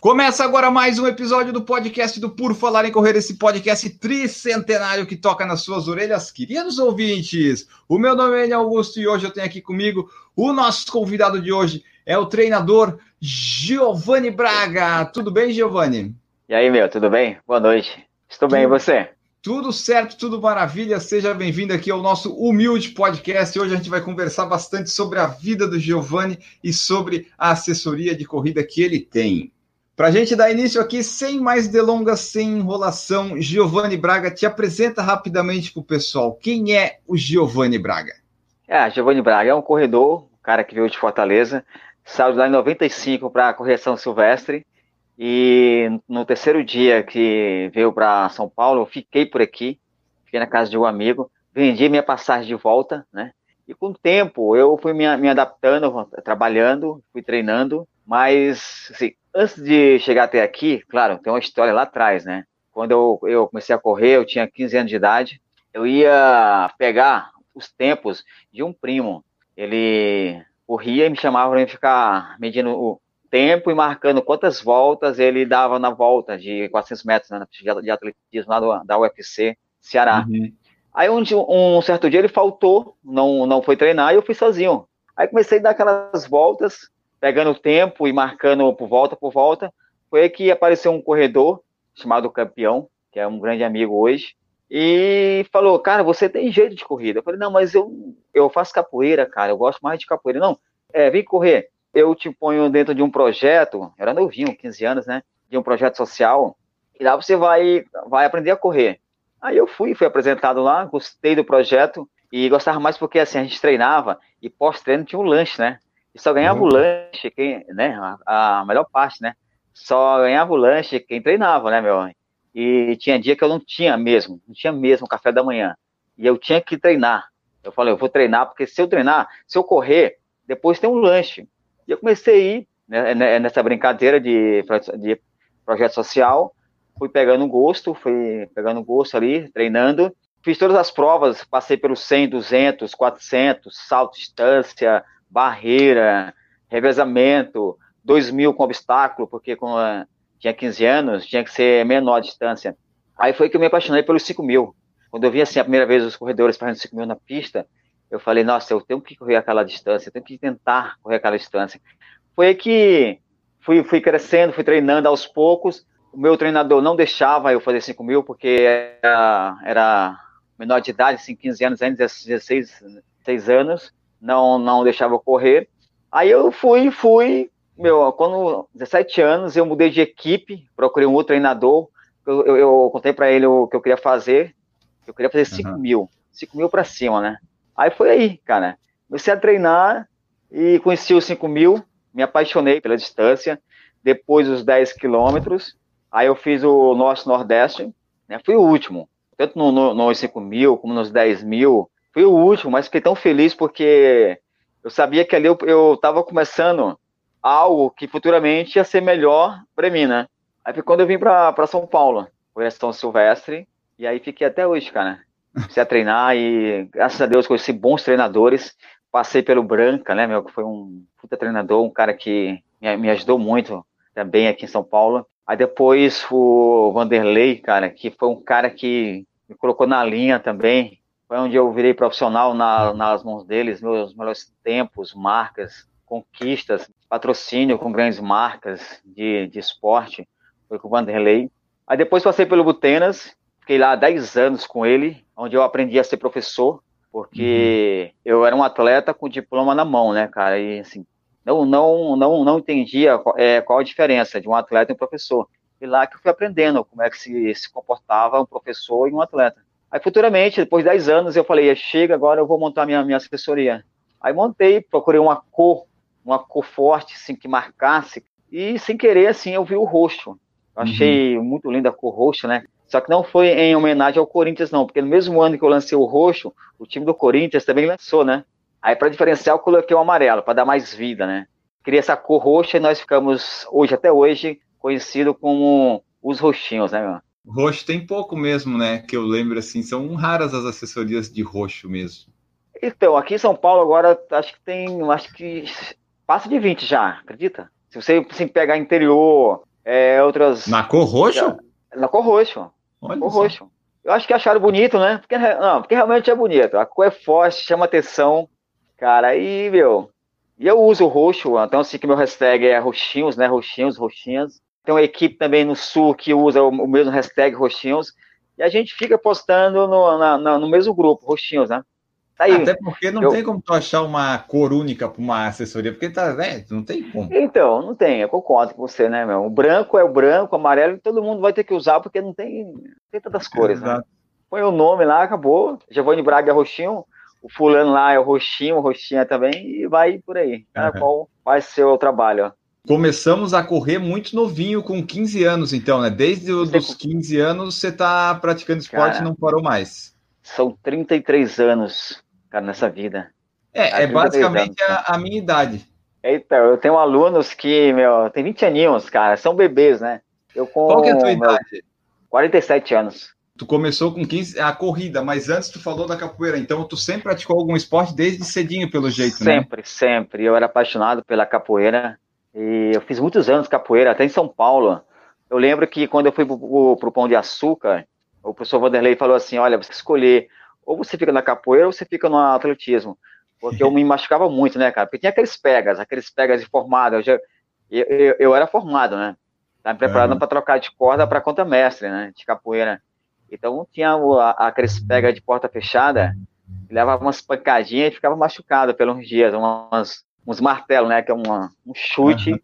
Começa agora mais um episódio do podcast do Por Falar em Correr, esse podcast tricentenário que toca nas suas orelhas, queridos ouvintes. O meu nome é Augusto e hoje eu tenho aqui comigo o nosso convidado de hoje é o treinador Giovanni Braga. Tudo bem, Giovanni? E aí, meu, tudo bem? Boa noite. Estou bem, e você? Tudo certo, tudo maravilha. Seja bem-vindo aqui ao nosso humilde podcast. Hoje a gente vai conversar bastante sobre a vida do Giovanni e sobre a assessoria de corrida que ele tem. Para a gente dar início aqui, sem mais delongas, sem enrolação, Giovanni Braga te apresenta rapidamente para o pessoal. Quem é o Giovanni Braga? É, Giovanni Braga é um corredor, um cara que veio de Fortaleza, saiu de lá em 95 para a correção silvestre, e no terceiro dia que veio para São Paulo, eu fiquei por aqui, fiquei na casa de um amigo, vendi minha passagem de volta, né? E com o tempo eu fui me, me adaptando, trabalhando, fui treinando, mas assim, antes de chegar até aqui, claro, tem uma história lá atrás, né? Quando eu, eu comecei a correr, eu tinha 15 anos de idade, eu ia pegar os tempos de um primo. Ele corria e me chamava para ficar medindo o tempo e marcando quantas voltas ele dava na volta de 400 metros né, de atletismo lá do, da UFC Ceará. Uhum. Aí um, um, certo dia ele faltou, não, não foi treinar e eu fui sozinho. Aí comecei a dar aquelas voltas, pegando tempo e marcando por volta por volta. Foi que apareceu um corredor chamado Campeão, que é um grande amigo hoje, e falou: Cara, você tem jeito de corrida. Eu falei: Não, mas eu, eu faço capoeira, cara, eu gosto mais de capoeira. Não, é, vem correr. Eu te ponho dentro de um projeto, era novinho, 15 anos, né? De um projeto social, e lá você vai, vai aprender a correr. Aí eu fui, fui apresentado lá, gostei do projeto, e gostava mais porque assim, a gente treinava e pós-treino tinha um lanche, né? E só ganhava uhum. o lanche, quem, né? A, a, melhor parte, né? Só ganhava o lanche quem treinava, né, meu? E tinha dia que eu não tinha mesmo, não tinha mesmo café da manhã. E eu tinha que treinar. Eu falei, eu vou treinar, porque se eu treinar, se eu correr, depois tem um lanche. E eu comecei a ir né, né nessa brincadeira de, de projeto social, fui pegando gosto, fui pegando gosto ali, treinando. Fiz todas as provas, passei pelos 100, 200, 400, salto distância, barreira, revezamento, 2 mil com obstáculo, porque com, tinha 15 anos, tinha que ser menor a distância. Aí foi que eu me apaixonei pelos 5 mil. Quando eu vi assim a primeira vez os corredores fazendo 5 mil na pista, eu falei, nossa, eu tenho que correr aquela distância, eu tenho que tentar correr aquela distância. Foi aí que fui, fui crescendo, fui treinando aos poucos. O meu treinador não deixava eu fazer 5 mil, porque era, era menor de idade, assim, 15 anos, ainda 16, 16 anos não, não deixava correr. Aí eu fui, fui, meu, quando 17 anos eu mudei de equipe, procurei um outro treinador, eu, eu, eu contei para ele o que eu queria fazer, eu queria fazer 5 uhum. mil, 5 mil para cima, né? Aí foi aí, cara, comecei a treinar e conheci os 5 mil, me apaixonei pela distância, depois os 10 quilômetros, aí eu fiz o nosso Nordeste, né, fui o último, tanto no, no, nos 5 mil como nos 10 mil, Fui o último, mas fiquei tão feliz porque eu sabia que ali eu estava começando algo que futuramente ia ser melhor para mim, né? Aí foi quando eu vim para São Paulo, São Silvestre, e aí fiquei até hoje, cara. Comecei a treinar e, graças a Deus, conheci bons treinadores. Passei pelo Branca, né, meu, que foi um puta treinador, um cara que me, me ajudou muito também aqui em São Paulo. Aí depois o Vanderlei, cara, que foi um cara que me colocou na linha também, foi onde eu virei profissional na, nas mãos deles, meus melhores tempos, marcas, conquistas, patrocínio com grandes marcas de, de esporte, foi com o Vanderlei. Aí depois passei pelo Butenas, fiquei lá 10 anos com ele, onde eu aprendi a ser professor, porque uhum. eu era um atleta com diploma na mão, né, cara, e assim, não, não, não, não entendia qual, é, qual a diferença de um atleta e um professor. E lá que eu fui aprendendo como é que se, se comportava um professor e um atleta. Aí futuramente, depois de 10 anos, eu falei, chega, agora eu vou montar minha, minha assessoria. Aí montei, procurei uma cor, uma cor forte, assim, que marcasse, e sem querer, assim, eu vi o roxo. Eu achei uhum. muito linda a cor roxa, né? Só que não foi em homenagem ao Corinthians, não, porque no mesmo ano que eu lancei o roxo, o time do Corinthians também lançou, né? Aí, para diferenciar, eu coloquei o amarelo, para dar mais vida, né? Queria essa cor roxa e nós ficamos, hoje até hoje, conhecido como os roxinhos, né, meu? Roxo tem pouco mesmo, né? Que eu lembro assim, são raras as assessorias de roxo mesmo. Então, aqui em São Paulo agora acho que tem, acho que passa de 20 já, acredita? Se você assim, pegar interior, é, outras. Na cor roxo? Na cor roxo. Olha cor só. roxo. Eu acho que acharam bonito, né? Porque, não, porque realmente é bonito. A cor é forte, chama atenção. Cara, aí, meu. E eu uso o roxo, então assim que meu hashtag é roxinhos, né? Roxinhos, roxinhas. Tem uma equipe também no sul que usa o, o mesmo hashtag roxinhos. E a gente fica postando no, na, na, no mesmo grupo, roxinhos, né? Tá aí. Até porque não eu... tem como tu achar uma cor única para uma assessoria, porque tá, né, não tem como. Então, não tem, eu concordo com você, né, meu? O branco é o branco, o amarelo, todo mundo vai ter que usar, porque não tem, não tem tantas cores, né? Exato. né? Põe o nome lá, acabou. Giovanni Braga é roxinho, o fulano lá é o roxinho, o roxinha também, e vai por aí. Cada uhum. qual ser o trabalho, ó. Começamos a correr muito novinho, com 15 anos, então, né? Desde os 15 anos você está praticando esporte Cara, e não parou mais. São 33 anos cara, nessa vida. É, é basicamente anos, a, a, minha idade. Então, eu tenho alunos que, meu, tem 20 aninhos, cara, são bebês, né? Eu com, Qual que é a tua meu, idade? 47 anos. Tu começou com 15, a corrida, mas antes tu falou da capoeira, então tu sempre praticou algum esporte desde cedinho, pelo jeito, sempre, né? Sempre, sempre. Eu era apaixonado pela capoeira e eu fiz muitos anos capoeira, até em São Paulo. Eu lembro que quando eu fui pro, pro Pão de Açúcar, o professor Vanderlei falou assim, olha, você escolher ou você fica na capoeira ou você fica no atletismo. Porque eu me machucava muito, né, cara? Porque tinha aqueles pegas, aqueles pegas de formado. Eu, já, eu, eu, eu era formado, né? Estava me preparando uhum. para trocar de corda para conta mestre, né? De capoeira. Então tinha o, aqueles pega de porta fechada, levava umas pancadinhas e ficava machucado pelos dias, umas, uns martelos, né? Que é uma, um chute. Uhum.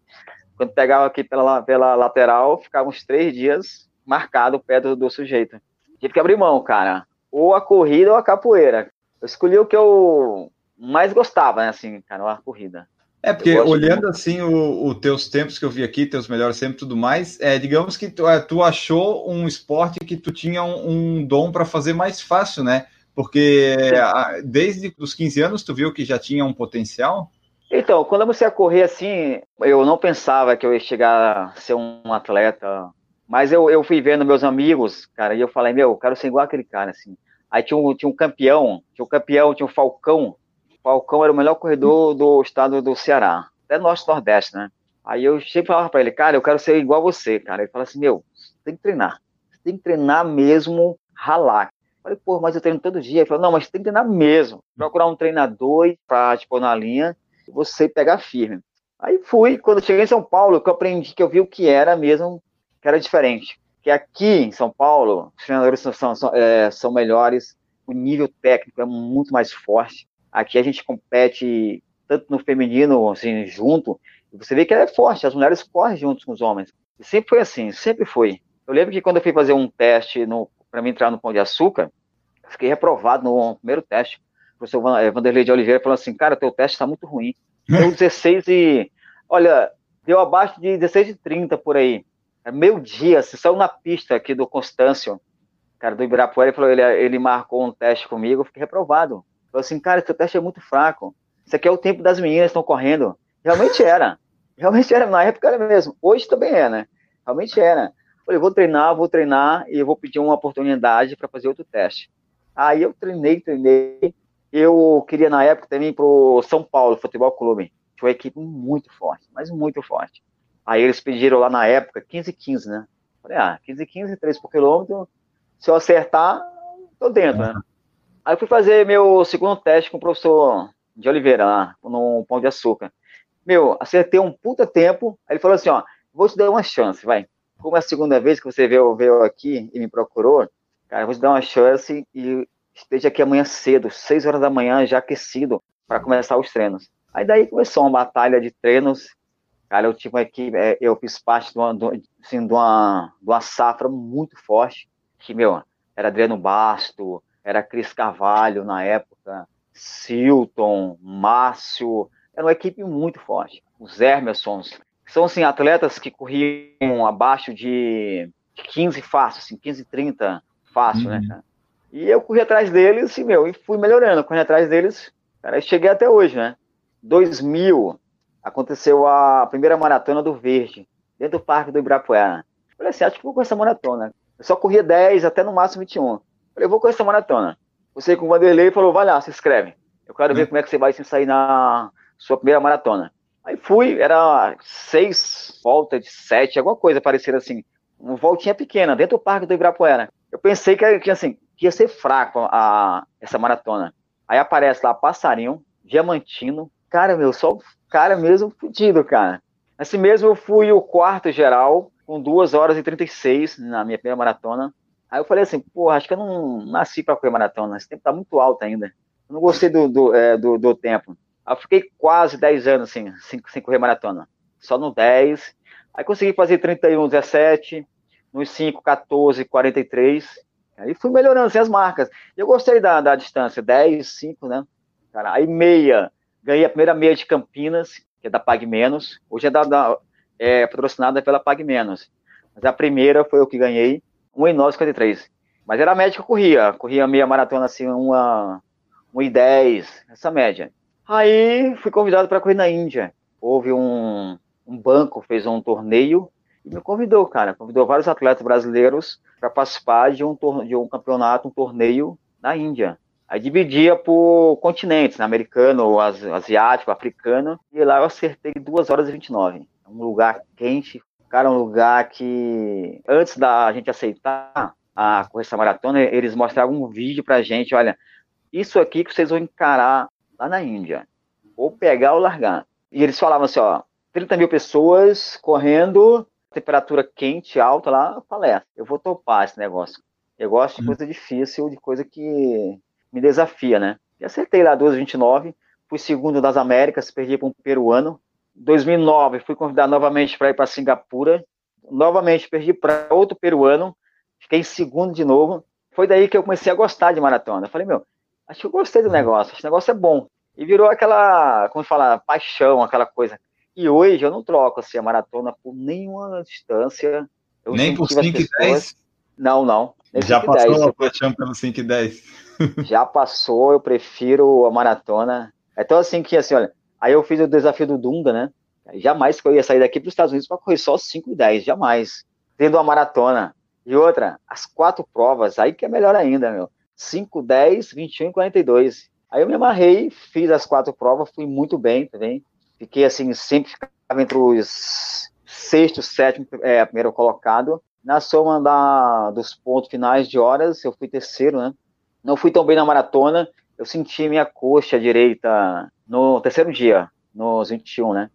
Quando pegava aqui pela, pela lateral, ficava uns três dias marcado o pé do, do sujeito. Tive que abrir mão, cara ou a corrida ou a capoeira. Eu escolhi o que eu mais gostava, né, assim, cara, a corrida. É, porque olhando de... assim os teus tempos que eu vi aqui, teus melhores tempos e tudo mais, é, digamos que tu, é, tu, achou um esporte que tu tinha um, um dom para fazer mais fácil, né? Porque a, desde os 15 anos tu viu que já tinha um potencial? Então, quando eu comecei a correr assim, eu não pensava que eu ia chegar a ser um atleta mas eu, eu fui vendo meus amigos, cara, e eu falei, meu, eu quero ser igual aquele cara, assim. Aí tinha um, tinha um campeão, tinha um campeão, tinha um Falcão. O Falcão era o melhor corredor do estado do Ceará, até norte nordeste, né? Aí eu sempre falava para ele, cara, eu quero ser igual você, cara. Ele fala assim, meu, você tem que treinar. Você tem que treinar mesmo, ralar. Eu falei, pô, mas eu treino todo dia. Ele falou, não, mas você tem que treinar mesmo. Procurar um treinador para te pôr na linha você pegar firme. Aí fui, quando cheguei em São Paulo, que eu aprendi, que eu vi o que era mesmo que era diferente. Que aqui em São Paulo, os treinadores são, são, é, são melhores, o nível técnico é muito mais forte. Aqui a gente compete tanto no feminino, assim, junto, e você vê que ela é forte, as mulheres correm junto com os homens. E sempre foi assim, sempre foi. Eu lembro que quando eu fui fazer um teste para mim entrar no Pão de Açúcar, fiquei reprovado no primeiro teste. O professor é, Vanderlei de Oliveira falou assim, cara, teu teste está muito ruim. Deu 16 e... Olha, deu abaixo de 16 e 30 por aí. É meio dia, se saiu na pista aqui do Constâncio, cara do Ibirapuera, ele, falou, ele, ele marcou um teste comigo, eu fiquei reprovado. Falou assim, cara, esse teste é muito fraco. Isso aqui é o tempo das meninas que estão correndo. Realmente era. Realmente era, na época era mesmo. Hoje também é, né? Realmente era. Falei, vou treinar, vou treinar e eu vou pedir uma oportunidade para fazer outro teste. Aí eu treinei, treinei. Eu queria na época também pro São Paulo Futebol Clube. Tinha uma equipe muito forte, mas muito forte. Aí eles pediram lá na época 15 15, né? Falei, ah, 15 15, 3 por quilômetro. Se eu acertar, tô dentro, né? Aí eu fui fazer meu segundo teste com o professor de Oliveira lá, no Pão de Açúcar. Meu, acertei um puta tempo. Aí ele falou assim, ó, vou te dar uma chance, vai. Como é a segunda vez que você veio, veio aqui e me procurou, cara, vou te dar uma chance e esteja aqui amanhã cedo, 6 horas da manhã, já aquecido, para começar os treinos. Aí daí começou uma batalha de treinos Cara, eu tive uma equipe, é, eu fiz parte de uma, assim, de uma, de uma safra muito forte, que, meu, era Adriano Basto, era Cris Carvalho na época, Silton, Márcio, era uma equipe muito forte. Os Emersons, são, assim, atletas que corriam abaixo de 15 fácil, assim, 15, 30 fácil, né, uhum. né, cara? E eu corri atrás deles, e, meu, e fui melhorando, corri atrás deles, Cara, cheguei até hoje, né? 2000, aconteceu a primeira maratona do Verde, dentro do Parque do Ibirapuera. Falei assim, acho que vou com essa maratona. Eu só corria 10, até no máximo 21. Falei, vou com essa maratona. Você com o Vanderlei falou, vai lá, se inscreve. Eu quero ver hum. como é que você vai se sair na sua primeira maratona. Aí fui, era seis voltas de sete, alguma coisa parecida assim. Uma voltinha pequena, dentro do Parque do Ibirapuera. Eu pensei que, que assim, que ia ser fraco a, essa maratona. Aí aparece lá Passarinho, Diamantino. Cara, meu, só cara mesmo fudido, cara. Assim mesmo eu fui o quarto geral, com 2 horas e 36 na minha primeira maratona. Aí eu falei assim, porra, acho que eu não nasci para correr maratona, esse tempo tá muito alto ainda. Eu não gostei do, do, é, do, do, tempo. Aí eu fiquei quase 10 anos assim, sem, sem correr maratona. Só no 10. Aí consegui fazer 31, 17, nos 5, 14, 43. Aí fui melhorando assim, as marcas. Eu gostei da, da distância, 10, 5, né? Cara, aí meia, ganhei a primeira meia de Campinas, que é da Pag Menos. Hoje é, da, da, é patrocinada pela Pag Menos. Mas a primeira foi eu que ganhei, 1,953. Mas era a média que eu corria. Corria meia maratona assim, uma, 1,10, essa média. Aí fui convidado para correr na Índia. Houve um, um banco, fez um torneio e me convidou, cara. Convidou vários atletas brasileiros para participar de um, de um campeonato, um torneio na Índia. Aí dividia por continentes, né? americano, asiático, africano, e lá eu acertei 2 horas e 29. É um lugar quente, cara, um lugar que antes da gente aceitar a correção maratona, eles mostravam um vídeo pra gente, olha, isso aqui que vocês vão encarar lá na Índia, ou pegar ou largar. E eles falavam assim, ó, 30 mil pessoas correndo temperatura quente, alta lá, palestra. Eu vou topar esse negócio. Eu gosto de uhum. coisa difícil, de coisa que me desafia, né? E acertei lá 2,29, fui segundo das Américas, perdi para um peruano. 2009, fui convidado novamente para ir para Singapura. Novamente perdi para outro peruano, fiquei em segundo de novo. Foi daí que eu comecei a gostar de maratona. Eu falei, meu, acho que eu gostei do negócio, esse negócio é bom. E virou aquela, como fala, paixão, aquela coisa. E hoje eu não troco assim, a maratona por nenhuma distância. Eu Nem por 5 e 10? Não, não. Já passou 10. a paixão pelo 5 e 10? Já passou, eu prefiro a maratona. É tão assim que, assim, olha, aí eu fiz o desafio do Dunga, né? Jamais que eu ia sair daqui para os Estados Unidos para correr só 5 e 10, jamais. Tendo uma maratona. E outra, as quatro provas, aí que é melhor ainda, meu. 5, 10, 21 e 42. Aí eu me amarrei, fiz as quatro provas, fui muito bem também. Fiquei assim, sempre ficava entre os sexto, sétimo, é, primeiro colocado. Na soma da, dos pontos finais de horas, eu fui terceiro, né? Não fui tão bem na maratona. Eu senti minha coxa direita no terceiro dia, nos 21, né?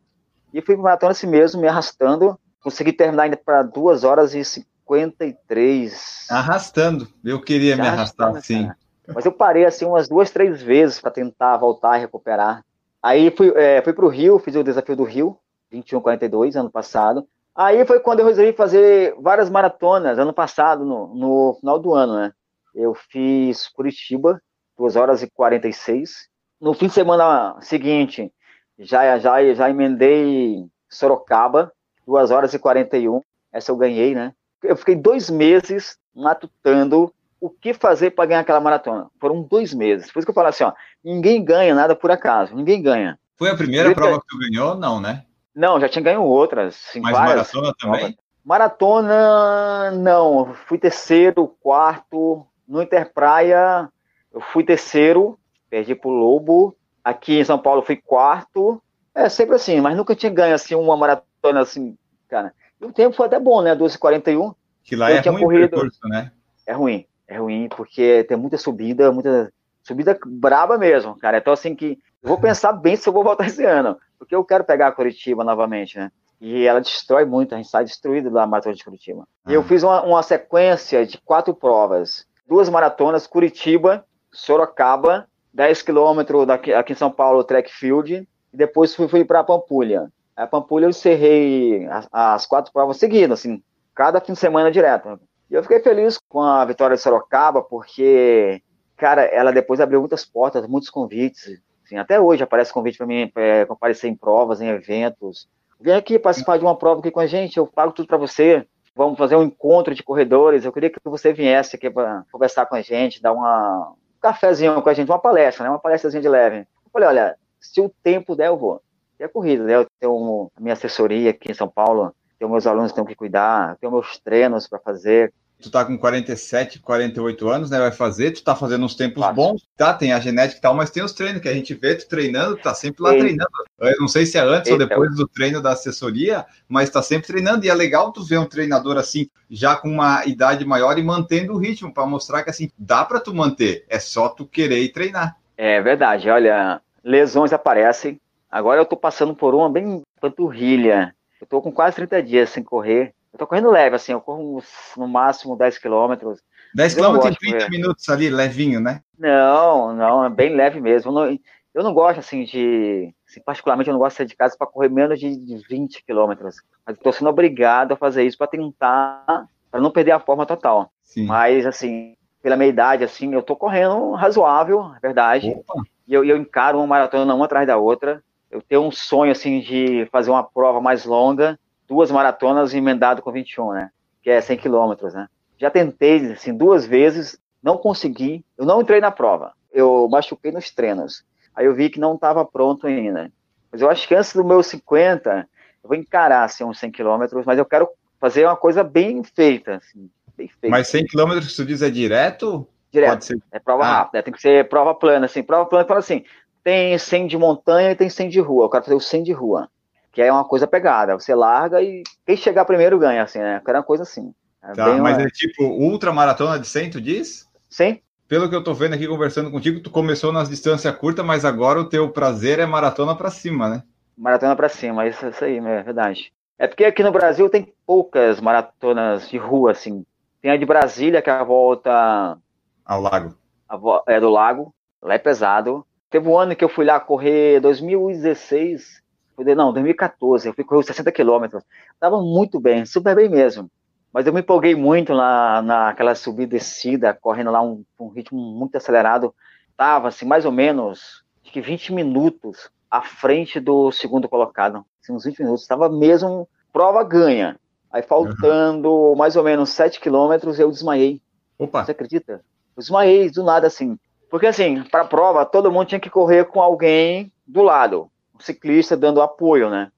E fui para maratona assim mesmo, me arrastando. Consegui terminar ainda para 2 horas e 53. Arrastando. Eu queria me arrastar, sim. Mas eu parei assim umas duas, três vezes para tentar voltar e recuperar. Aí fui, é, fui para o Rio, fiz o desafio do Rio, 21,42, ano passado. Aí foi quando eu resolvi fazer várias maratonas, ano passado, no, no final do ano, né? Eu fiz Curitiba, 2 horas e 46. No fim de semana seguinte, já, já, já emendei Sorocaba, 2 horas e 41. Essa eu ganhei, né? Eu fiquei dois meses matutando o que fazer para ganhar aquela maratona. Foram dois meses. Por isso que eu falo assim, ó, ninguém ganha nada por acaso, ninguém ganha. Foi a primeira prova que tu ganhou? Não, né? Não, já tinha ganho outras. Sim, Mas maratona também? Maratona, não. Fui terceiro, quarto. No Interpraia, eu fui terceiro, perdi pro Lobo. Aqui em São Paulo, fui quarto. É, sempre assim, mas nunca tinha ganho assim uma maratona assim, cara. E o tempo foi até bom, né? 12h41. Que lá eu é ruim corrido... percurso, né? É ruim é ruim, porque tem muita subida, muita subida braba mesmo, cara. Então, assim, que eu vou pensar bem se eu vou voltar esse ano, porque eu quero pegar a Curitiba novamente, né? E ela destrói muito, a gente sai destruído da maratona de Curitiba. E eu ah. fiz uma, uma sequência de quatro provas, duas maratonas, Curitiba, Sorocaba, 10 quilômetros aqui em São Paulo, track field, e depois fui, fui para Pampulha. A Pampulha eu encerrei as, as, quatro provas seguindo, assim, cada fim de semana direto. E eu fiquei feliz com a vitória de Sorocaba, porque, cara, ela depois abriu muitas portas, muitos convites. Assim, até hoje aparece convite para mim é, comparecer em provas, em eventos. Vem aqui participar de uma prova aqui com a gente, eu pago tudo para você. Vamos fazer um encontro de corredores. Eu queria que você viesse aqui para conversar com a gente, dar uma, um cafezinho com a gente, uma palestra, né? Uma palestrazinha de leve. Falei, olha, se o tempo der, eu vou. A corrida, né? Eu tenho a minha assessoria aqui em São Paulo, tenho meus alunos que tenho que cuidar, tenho meus treinos para fazer, tu tá com 47, 48 anos, né? Vai fazer, tu tá fazendo uns tempos bons, tá? Tem a genética e tal, mas tem os treinos que a gente vê tu treinando, tá sempre lá Eita. treinando. Eu não sei se é antes Eita. ou depois do treino da assessoria, mas tá sempre treinando. E é legal tu ver um treinador assim, já com uma idade maior e mantendo o ritmo, para mostrar que assim, dá para tu manter, é só tu querer e treinar. É verdade, olha, lesões aparecem. Agora eu tô passando por uma bem panturrilha. Eu tô com quase 30 dias sem correr eu tô correndo leve, assim, eu corro no máximo 10 quilômetros. 10 quilômetros em 30 minutos ali, levinho, né? Não, não, é bem leve mesmo. Eu não, eu não gosto, assim, de... Assim, particularmente, eu não gosto de sair de casa para correr menos de 20 quilômetros. Mas estou sendo obrigado a fazer isso para tentar, para não perder a forma total. Sim. Mas, assim, pela minha idade, assim, eu tô correndo razoável, é verdade. Opa. E eu, eu encaro uma maratona uma atrás da outra. Eu tenho um sonho, assim, de fazer uma prova mais longa duas maratonas emendado com 21, né? Que é 100 quilômetros, né? Já tentei, assim, duas vezes, não consegui. Eu não entrei na prova. Eu machuquei nos treinos. Aí eu vi que não estava pronto ainda. Mas eu acho que antes do meu 50, eu vou encarar, assim, uns 100 quilômetros, mas eu quero fazer uma coisa bem feita, assim, bem feita. Mas 100 quilômetros tu diz é direto? Direto. Ser... É prova ah. rápida, tem que ser prova plana, assim. Prova plana fala assim, tem 100 de montanha e tem 100 de rua. Eu quero fazer o 100 de rua que é uma coisa pegada. Você larga e quem chegar primeiro ganha, assim, né? Era uma coisa assim. É tá, mas uma... é tipo ultra maratona de 100, tu diz? Sim. Pelo que eu tô vendo aqui conversando contigo, tu começou nas distâncias curtas, mas agora o teu prazer é maratona para cima, né? Maratona para cima, isso, isso aí, é verdade. É porque aqui no Brasil tem poucas maratonas de rua, assim. Tem a de Brasília, que é a volta... Ao lago. Vo... É do lago, lá é pesado. Teve um ano que eu fui lá correr, 2016, não, 2014, eu fui correr 60 quilômetros. Tava muito bem, super bem mesmo. Mas eu me empolguei muito lá naquela subida e descida, correndo lá um, um ritmo muito acelerado. Tava, assim, mais ou menos, acho que 20 minutos à frente do segundo colocado. Assim, uns 20 minutos. Tava mesmo prova ganha. Aí faltando uhum. mais ou menos 7 quilômetros, eu desmaiei. Opa. Você acredita? Eu desmaiei do nada, assim. Porque, assim, para a prova, todo mundo tinha que correr com alguém do lado ciclista dando apoio, né?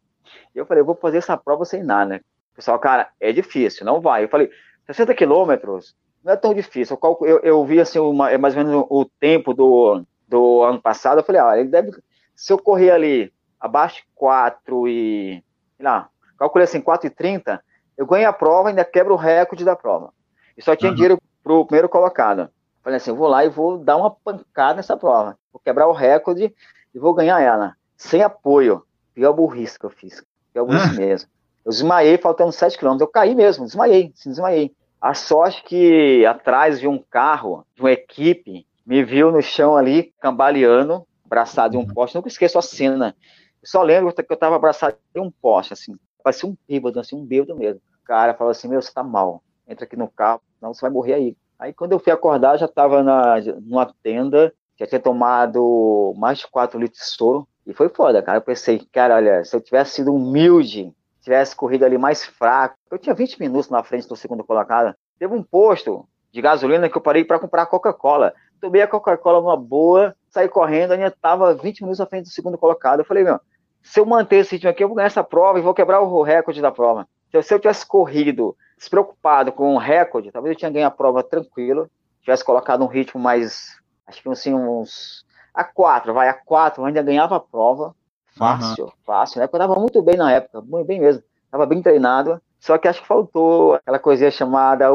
E eu falei, eu vou fazer essa prova sem nada, né? Pessoal, cara, é difícil, não vai. Eu falei, 60 quilômetros não é tão difícil. Eu, eu, eu vi, assim, uma, é mais ou menos o tempo do, do ano passado. Eu falei, ah, ele deve, se eu correr ali abaixo de 4 e, sei lá, calculei assim, 4 e 30, eu ganho a prova e ainda quebro o recorde da prova. E só tinha uhum. dinheiro pro primeiro colocado. Falei assim, eu vou lá e vou dar uma pancada nessa prova. Vou quebrar o recorde e vou ganhar ela sem apoio. Pior burrice que eu fiz. Pior burrice ah. mesmo. Eu desmaiei faltando 7 km. Eu caí mesmo, desmaiei, sim, desmaiei. A sorte que atrás de um carro, de uma equipe, me viu no chão ali, cambaleando, abraçado em um uhum. poste. Nunca esqueço a cena. Eu só lembro que eu tava abraçado em um poste, assim. Parecia um bêbado, assim, um bêbado mesmo. O cara falou assim, meu, você tá mal. Entra aqui no carro, senão você vai morrer aí. Aí quando eu fui acordar, já tava na, numa tenda, já tinha tomado mais de 4 litros de soro. E foi foda, cara. Eu pensei, cara, olha, se eu tivesse sido humilde, tivesse corrido ali mais fraco, eu tinha 20 minutos na frente do segundo colocado. Teve um posto de gasolina que eu parei para comprar Coca-Cola. Tomei a Coca-Cola numa boa, saí correndo, ainda tava 20 minutos na frente do segundo colocado. Eu falei, meu, se eu manter esse ritmo aqui, eu vou ganhar essa prova e vou quebrar o recorde da prova. Então, se eu tivesse corrido despreocupado com o recorde, talvez eu tinha ganho a prova tranquilo, tivesse colocado um ritmo mais, acho que assim, uns a 4, vai, a 4, eu ainda ganhava a prova. Fácil, uhum. fácil, né? Eu tava muito bem na época, muito bem mesmo. Tava bem treinado, só que acho que faltou aquela coisinha chamada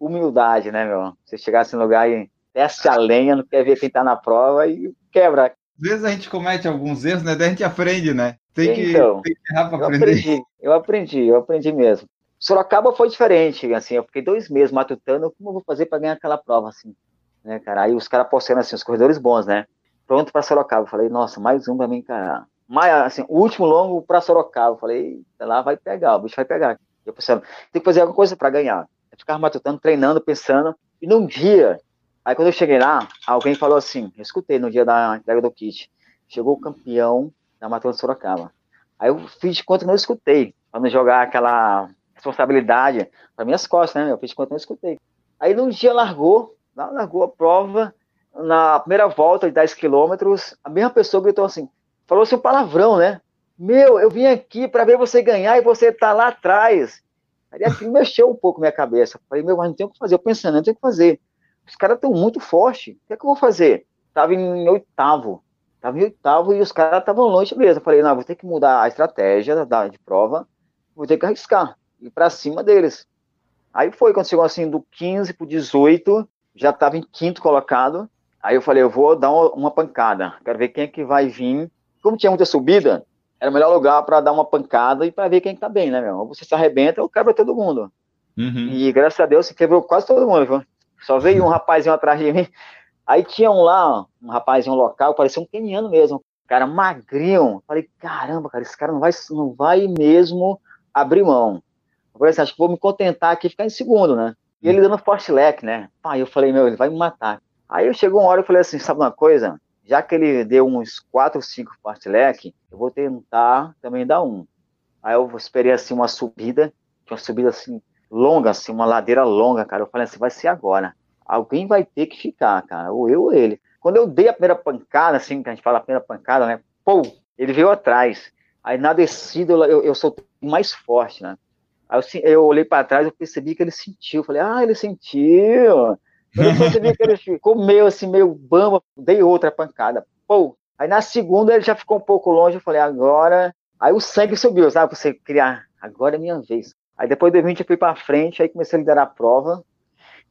humildade, né, meu? Você chegasse no lugar e desce a lenha, não quer ver quem tá na prova e quebra. Às vezes a gente comete alguns erros, né? Daí a gente aprende, né? Tem que, então, tem que errar pra eu aprender. Aprendi, eu aprendi, eu aprendi mesmo. Sorocaba foi diferente, assim, eu fiquei dois meses matutando como eu vou fazer para ganhar aquela prova, assim, né, cara? Aí os caras postando, assim, os corredores bons, né? Pronto para Sorocaba. Falei, nossa, mais um para mim encarar. Mas, assim, o último longo para Sorocaba. Falei, lá vai pegar, o bicho vai pegar. Eu pensando, tem que fazer alguma coisa para ganhar. Eu ficava matutando, treinando, pensando. E num dia, aí quando eu cheguei lá, alguém falou assim, eu escutei no dia da entrega do kit, chegou o campeão da Maratona de Sorocaba. Aí eu fiz de conta que não escutei, para não jogar aquela responsabilidade para minhas costas, né? Eu fiz de conta que não escutei. Aí num dia largou, largou a prova, na primeira volta de 10 quilômetros, a mesma pessoa gritou assim, falou seu palavrão, né? Meu, eu vim aqui para ver você ganhar e você tá lá atrás. Aí aquilo mexeu um pouco minha cabeça. Falei, meu, mas não tem o que fazer. Eu pensando, não tem o que fazer. Os caras estão muito fortes. O que é que eu vou fazer? Tava em oitavo. Tava em oitavo e os caras estavam longe mesmo. Falei, não, vou ter que mudar a estratégia da, de prova. Vou ter que arriscar. Ir para cima deles. Aí foi, quando chegou assim do 15 pro 18, já estava em quinto colocado. Aí eu falei, eu vou dar uma, pancada. Quero ver quem é que vai vir. Como tinha muita subida, era o melhor lugar para dar uma pancada e para ver quem está bem, né, meu? Ou você se arrebenta ou quebra todo mundo. Uhum. E graças a Deus se quebrou quase todo mundo, viu? Só veio um rapazinho atrás de mim. Aí tinha um lá, um rapazinho local, parecia um keniano mesmo. Cara, magrinho. Falei, caramba, cara, esse cara não vai, não vai mesmo abrir mão. Eu falei assim, acho que vou me contentar aqui e ficar em segundo, né? E ele dando forte leque, né? Aí eu falei, meu, ele vai me matar. Aí eu chegou uma hora e falei assim, sabe uma coisa? já que ele deu uns 4 ou 5 leque, eu vou tentar também dar um. Aí eu esperei assim uma subida, uma subida assim longa, assim, uma ladeira longa, cara. Eu falei assim, vai ser agora. Alguém vai ter que ficar, cara, ou eu ou ele. Quando eu dei a primeira pancada, assim, que a gente fala a primeira pancada, né? Pô, ele veio atrás. Aí na descida eu, eu soltei mais forte, né? Aí eu, eu olhei para trás, eu percebi que ele sentiu. Eu falei, ah, ele sentiu. Eu percebi que ele ficou meio assim, meio bamba, dei outra pancada. Pô, aí na segunda ele já ficou um pouco longe, eu falei, agora. Aí o sangue subiu, sabe? Você criar, agora é minha vez. Aí depois do 20 eu fui pra frente, aí comecei a liderar a prova.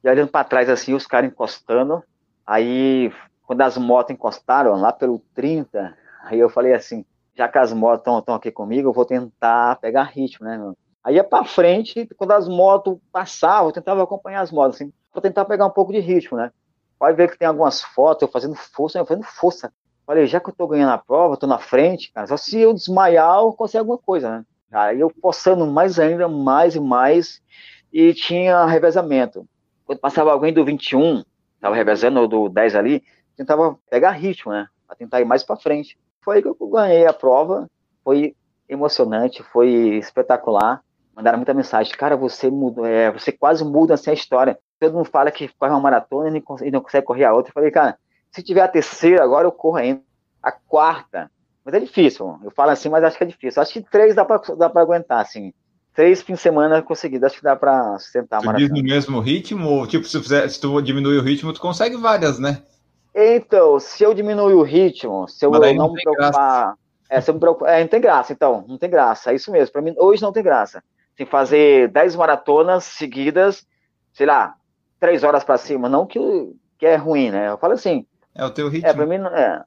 E olhando pra trás assim, os caras encostando. Aí, quando as motos encostaram, lá pelo 30, aí eu falei assim, já que as motos estão aqui comigo, eu vou tentar pegar ritmo, né, meu? Aí ia pra frente, quando as motos passavam, eu tentava acompanhar as motos, assim para tentar pegar um pouco de ritmo, né? Pode ver que tem algumas fotos eu fazendo força, eu fazendo força. Falei, já que eu tô ganhando a prova, tô na frente, cara, só se eu desmaiar, eu consigo alguma coisa, né? Aí eu forçando mais ainda, mais e mais, e tinha revezamento. Quando passava alguém do 21, tava revezando do 10 ali, tentava pegar ritmo, né? Pra tentar ir mais para frente. Foi aí que eu ganhei a prova, foi emocionante, foi espetacular. Mandaram muita mensagem, cara, você mudou, é, você quase muda assim, a história todo mundo fala que corre uma maratona e não consegue correr a outra. Eu falei, cara, se tiver a terceira, agora eu corro ainda. A quarta. Mas é difícil. Eu falo assim, mas acho que é difícil. Acho que três dá pra, dá pra aguentar, assim. Três fins de semana conseguido. Acho que dá pra sustentar a maratona. No mesmo ritmo? Ou, tipo, se, fizer, se tu diminuir o ritmo, tu consegue várias, né? Então, se eu diminuir o ritmo, se eu não, não me preocupar. É, se eu me preocupar. É, não tem graça, então. Não tem graça. É isso mesmo. Pra mim, hoje não tem graça. Que fazer dez maratonas seguidas, sei lá, três horas para cima, não que, que é ruim, né? Eu falo assim. É o teu ritmo. É, para mim, é.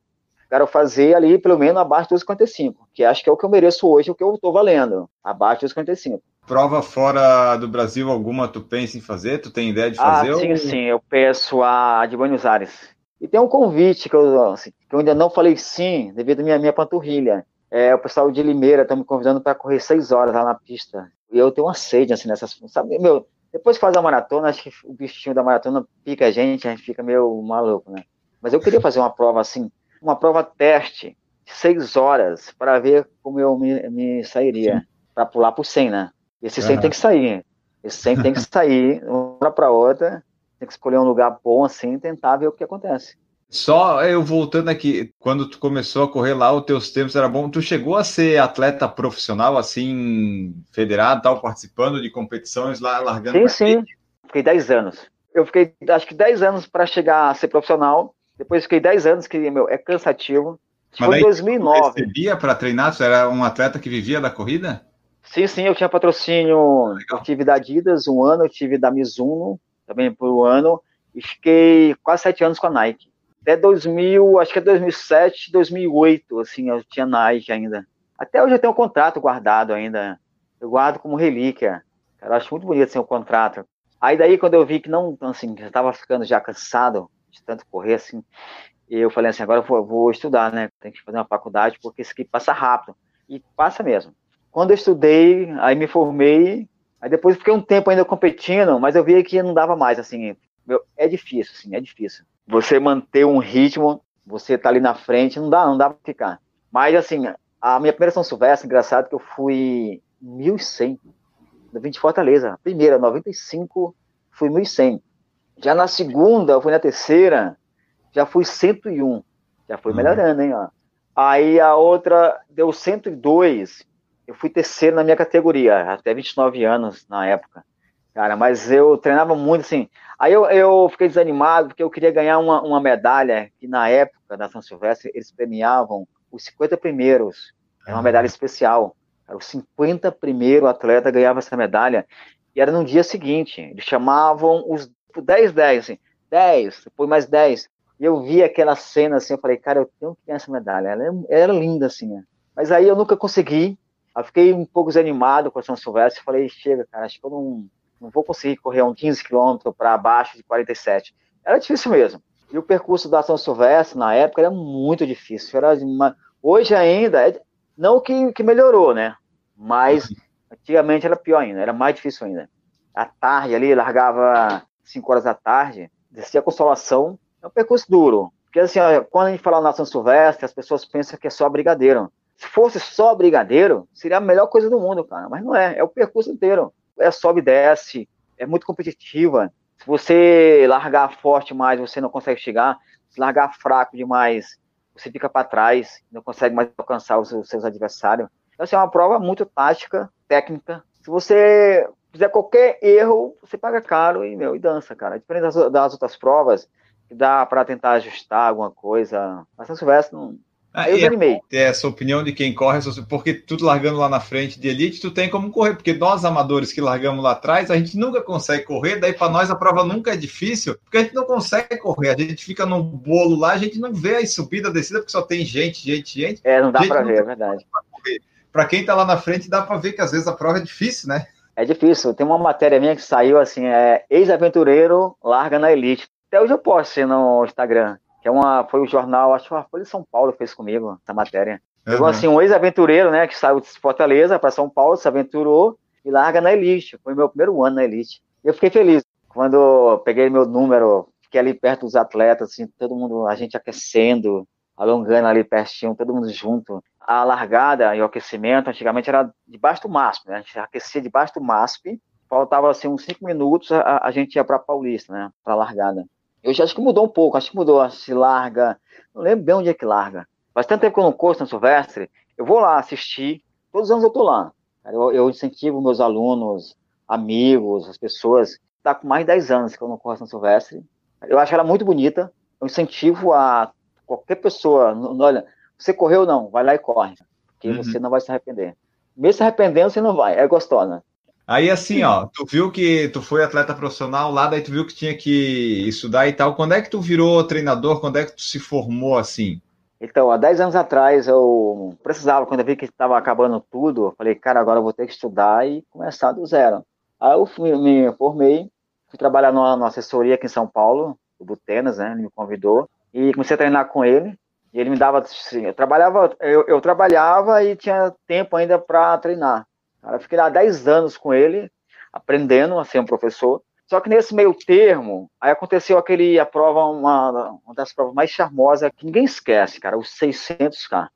Quero fazer ali pelo menos abaixo dos 55, que acho que é o que eu mereço hoje, o que eu estou valendo, abaixo dos 55. Prova fora do Brasil alguma tu pensa em fazer? Tu tem ideia de fazer? Ah, sim, ou... sim, eu peço a de Buenos Aires. E tem um convite que eu, assim, que eu ainda não falei sim, devido à minha, minha panturrilha. É, o pessoal de Limeira está me convidando para correr seis horas lá na pista. E eu tenho uma sede, assim, nessas. Sabe, meu, depois que faz a maratona, acho que o bichinho da maratona pica a gente, a gente fica meio maluco, né? Mas eu queria fazer uma prova assim, uma prova teste, seis horas, para ver como eu me, me sairia, para pular pro 100, né? Esse 100 uhum. tem que sair. Esse 100 tem que sair, uma para outra, tem que escolher um lugar bom assim e tentar ver o que acontece. Só eu voltando aqui, quando tu começou a correr lá, os teus tempos eram bons. Tu chegou a ser atleta profissional, assim, federado, tal, participando de competições lá, largando? Sim, sim. Fiquei 10 anos. Eu fiquei, acho que 10 anos para chegar a ser profissional. Depois fiquei 10 anos, que, meu, é cansativo. Mas Foi em 2009. Você recebia para treinar? Você era um atleta que vivia da corrida? Sim, sim. Eu tinha patrocínio. Legal. Eu tive da Adidas um ano, eu tive da Mizuno também por um ano. E fiquei quase sete anos com a Nike até 2000, acho que é 2007, 2008, assim, eu tinha Nike ainda. Até hoje eu tenho um contrato guardado ainda. Eu guardo como relíquia. Cara, eu acho muito bonito assim o contrato. Aí daí quando eu vi que não, assim, já estava ficando já cansado de tanto correr assim, eu falei assim, agora eu vou, vou estudar, né? Tem que fazer uma faculdade porque isso aqui passa rápido. E passa mesmo. Quando eu estudei, aí me formei, aí depois fiquei um tempo ainda competindo, mas eu vi que não dava mais, assim, meu, é difícil, assim, é difícil você manter um ritmo, você tá ali na frente, não dá, não dá pra ficar. Mas assim, a minha primeira São Silvestre, engraçado que eu fui 1100, no 20 de Fortaleza. Primeira, 95, fui 1100. Já na segunda, eu fui na terceira, já fui 101. Já foi uhum. melhorando, hein, ó. Aí a outra deu 102. Eu fui terceiro na minha categoria, até 29 anos na época. Cara, mas eu treinava muito, assim. Aí eu, eu fiquei desanimado porque eu queria ganhar uma, uma medalha que na época da São Silvestre eles premiavam os 50 primeiros. Era uma medalha especial. Era os 50 primeiros atletas ganhavam essa medalha. E era no dia seguinte. Eles chamavam os 10, 10, assim. 10, depois mais 10. E eu vi aquela cena assim, eu falei, cara, eu tenho que ganhar essa medalha. Ela, é, era linda, assim. Né? Mas aí eu nunca consegui. Eu fiquei um pouco desanimado com a São Silvestre. Falei, chega, cara, acho que eu não, não vou conseguir correr um 15 quilômetros para abaixo de 47. Era difícil mesmo. E o percurso da São Silvestre, na época, era muito difícil. Era uma... Hoje ainda, é, não que, que melhorou, né? Mas antigamente era pior ainda, era mais difícil ainda. À tarde ali, largava 5 horas da tarde, descia a Consolação, é um percurso duro. Porque assim, ó, quando a gente fala na São Silvestre, as pessoas pensam que é só brigadeiro. Se fosse só brigadeiro, seria a melhor coisa do mundo, cara. Mas não é, é o percurso inteiro. É sobe e desce, é muito competitiva. Se você largar forte demais, você não consegue chegar. Se largar fraco demais, você fica para trás, não consegue mais alcançar os, seus adversários. Então, assim, é uma prova muito tática, técnica. Se você fizer qualquer erro, você paga caro e, meu, e dança, cara. Diferente das, das outras provas, que dá para tentar ajustar alguma coisa. Mas se Silvestre não. Ah, eu desanimei. É essa opinião de quem corre, porque tudo largando lá na frente de elite, tu tem como correr, porque nós amadores que largamos lá atrás, a gente nunca consegue correr, daí para nós a prova nunca é difícil, porque a gente não consegue correr, a gente fica num bolo lá, a gente não vê a subida, a descida, porque só tem gente, gente, gente. É, não dá para ver, é verdade. Para quem tá lá na frente, dá para ver que às vezes a prova é difícil, né? É difícil. Tem uma matéria minha que saiu assim, é ex-aventureiro larga na elite. Até hoje eu posto no Instagram, que é uma, foi o jornal, acho que a Folha de São Paulo fez comigo essa matéria. Uhum. assim, um ex-aventureiro, né, que saiu de Fortaleza para São Paulo, se aventurou e larga na Elite. Foi meu primeiro ano na Elite. Eu fiquei feliz. Quando peguei meu número, fiquei ali perto dos atletas, assim, todo mundo, a gente aquecendo, alongando ali pertinho, todo mundo junto. A largada e o aquecimento, antigamente era debaixo do MASP, né? A gente aquecia debaixo do MASP, faltava assim uns cinco minutos, a, a gente ia para Paulista, né? Para largada. Eu já acho que mudou um pouco, acho que mudou, se larga, não lembro bem onde é que larga. Faz tanto tempo que eu não curso na Silvestre, eu vou lá assistir, todos os anos eu tô lá. Eu, eu incentivo meus alunos, amigos, as pessoas, tá com mais de 10 anos que eu não corro na Silvestre. Eu acho ela muito bonita, eu incentivo a qualquer pessoa, olha, você correu ou não, vai lá e corre, porque uhum. você não vai se arrepender. Mesmo se arrependendo, você não vai, é gostosa. Aí assim, ó, tu viu que tu foi atleta profissional lá, daí tu viu que tinha que estudar e tal. Quando é que tu virou treinador? Quando é que tu se formou assim? Então, há 10 anos atrás eu precisava, quando eu vi que estava acabando tudo, eu falei, cara, agora eu vou ter que estudar e começar do zero. Aí eu fui, me formei, fui trabalhar numa, numa, assessoria aqui em São Paulo, o Butenas, né, ele me convidou, e comecei a treinar com ele, e ele me dava, assim, eu trabalhava, eu, eu trabalhava e tinha tempo ainda para treinar. Eu fiquei lá 10 anos com ele, aprendendo a ser um professor. Só que nesse meio termo, aí aconteceu aquele, a prova, uma, uma das provas mais charmosas que ninguém esquece, cara, os 600K.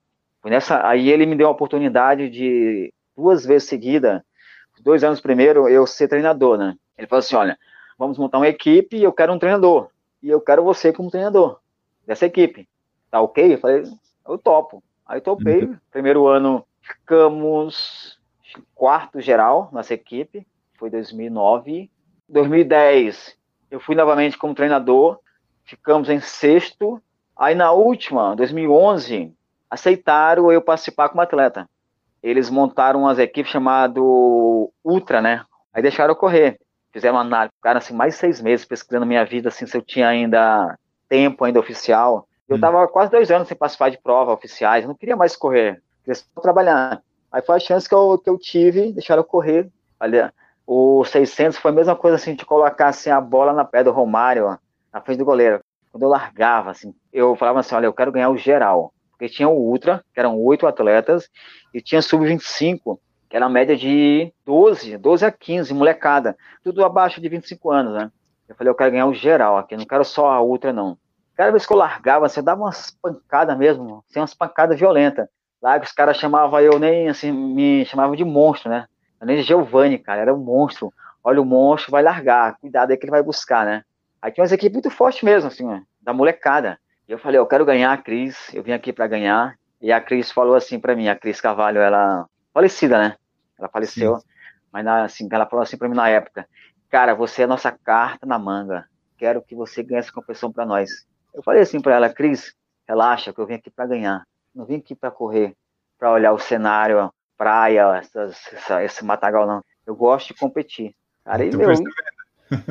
Foi nessa, aí ele me deu a oportunidade de, duas vezes seguida, dois anos primeiro, eu ser treinador, né? Ele falou assim, olha, vamos montar uma equipe e eu quero um treinador. E eu quero você como treinador dessa equipe. Tá ok? Eu falei, eu topo. Aí topei. Uhum. Primeiro ano ficamos quarto geral nossa equipe, foi 2009. 2010 eu fui novamente como treinador, ficamos em sexto. Aí na última, 2011, aceitaram eu participar como atleta. Eles montaram umas equipes chamado Ultra, né? Aí deixaram eu correr. Fizeram uma análise, ficaram assim mais seis meses pesquisando minha vida, assim, se eu tinha ainda tempo ainda oficial. Eu estava hum. quase dois anos sem participar de provas oficiais, não queria mais correr, queria só trabalhar. Aí foi a chance que eu, que eu tive, deixaram eu correr. Olha, o 600 foi a mesma coisa assim, de colocar assim, a bola na pé do Romário, ó, na frente do goleiro. Quando eu largava, assim, eu falava assim, olha, eu quero ganhar o geral. Porque tinha o Ultra, que eram oito atletas, e tinha Sub-25, que era a média de 12, 12 a 15, molecada. Tudo abaixo de 25 anos, né? Eu falei, eu quero ganhar o geral aqui, não quero só a Ultra, não. Cada vez que eu largava, você dava umas pancadas mesmo, assim, umas pancadas violentas. Lá que os caras chamavam eu nem assim, me chamavam de monstro, né? Eu nem de Giovanni, cara, era um monstro. Olha o monstro, vai largar, cuidado aí que ele vai buscar, né? Aí tinha umas equipes muito fortes mesmo, assim, da molecada. E eu falei, eu quero ganhar, Cris, eu vim aqui para ganhar. E a Cris falou assim para mim, a Cris Carvalho, ela falecida, né? Ela faleceu, Sim. mas assim, ela falou assim para mim na época, cara, você é a nossa carta na manga. Quero que você ganhe essa competição para nós. Eu falei assim para ela, Cris, relaxa, que eu vim aqui para ganhar. Não vim aqui para correr, para olhar o cenário, praia, essas, essa, esse matagal não. Eu gosto de competir. Cara, e meu,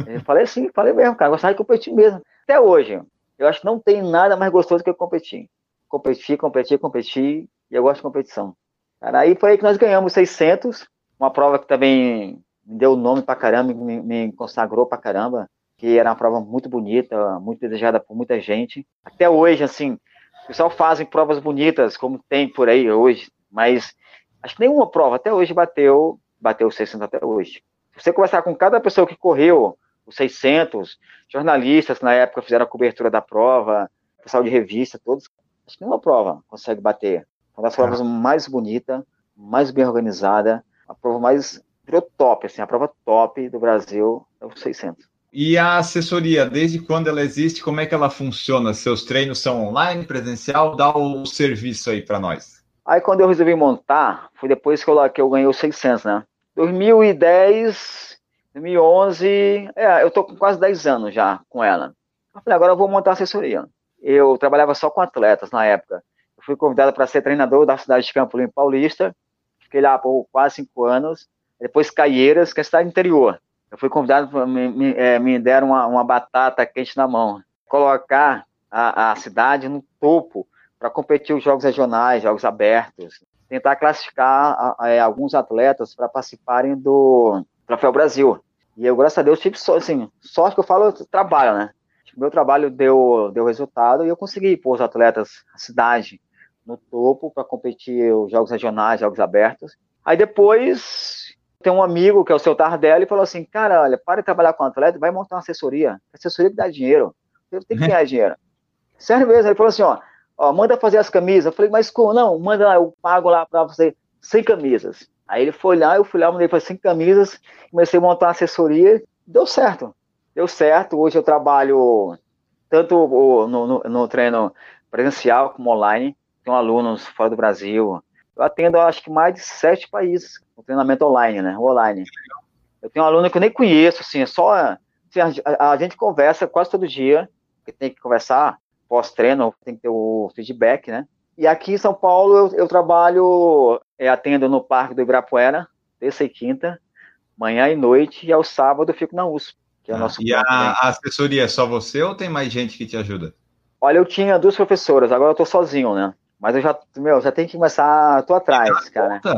eu falei assim, falei mesmo, cara, gostava de competir mesmo. Até hoje, eu acho que não tem nada mais gostoso que competir. Competir, competir, competir, e eu gosto de competição. Cara, aí foi aí que nós ganhamos 600, uma prova que também me deu nome pra caramba, me, me consagrou pra caramba, que era uma prova muito bonita, muito desejada por muita gente. Até hoje, assim, pessoal fazem provas bonitas, como tem por aí hoje, mas acho que nenhuma prova até hoje bateu, bateu 600 até hoje. Se você conversar com cada pessoa que correu os 600, jornalistas na época fizeram a cobertura da prova, pessoal de revista, todos, acho que nenhuma prova consegue bater. Uma das provas mais bonita, mais bem organizada, a prova mais top, assim, a prova top do Brasil é o 600. E a assessoria, desde quando ela existe, como é que ela funciona? Seus treinos são online, presencial? Dá o serviço aí para nós. Aí quando eu resolvi montar, foi depois que eu, que eu ganhei os 600, né? 2010, 2011, é, eu tô com quase 10 anos já com ela. Eu falei, agora eu vou montar assessoria. Eu trabalhava só com atletas na época. Eu fui convidado para ser treinador da cidade de Campo Limpo Paulista. Fiquei lá por quase cinco anos. Depois Caieiras, que é a cidade interior. Eu fui convidado, me, me, é, me deram uma, uma, batata quente na mão. Colocar a, a cidade no topo para competir os jogos regionais, jogos abertos. Tentar classificar é, alguns atletas para participarem do Troféu Brasil. E eu, graças a Deus, tive só, assim, sorte que eu falo, trabalho, né? Meu trabalho deu, deu resultado e eu consegui pôr os atletas, a cidade, no topo para competir os jogos regionais, jogos abertos. Aí depois tem um amigo que é o seu Tardelli e falou assim: Cara, olha, para de trabalhar com atleta, vai montar uma assessoria. Assessoria que dá dinheiro. Tenho que ganhar dinheiro. Sério mesmo, ele falou assim: ó, ó, manda fazer as camisas. Eu falei, mas como? Não, manda lá, eu pago lá para você 100 camisas. Aí ele foi lá, eu fui lá, mandei fazer 100 camisas, comecei a montar uma assessoria, deu certo. Deu certo. Hoje eu trabalho tanto no, no, no treino presencial como online. Tenho alunos fora do Brasil. Eu atendo, acho que mais de sete países o treinamento online, né? Online. Eu tenho um aluno que eu nem conheço, assim, é só. Assim, a, a, gente conversa quase todo dia, porque tem que conversar pós-treino, tem que ter o feedback, né? E aqui em São Paulo eu, eu trabalho, é, atendo no Parque do Ibirapuera, terça e quinta, manhã e noite, e ao sábado eu fico na USP, que é o ah, nosso. E a, a, assessoria é só você ou tem mais gente que te ajuda? Olha, eu tinha duas professoras, agora eu tô sozinho, né? Mas eu já, meu, já tenho que começar, tô atrás, cara. Conta?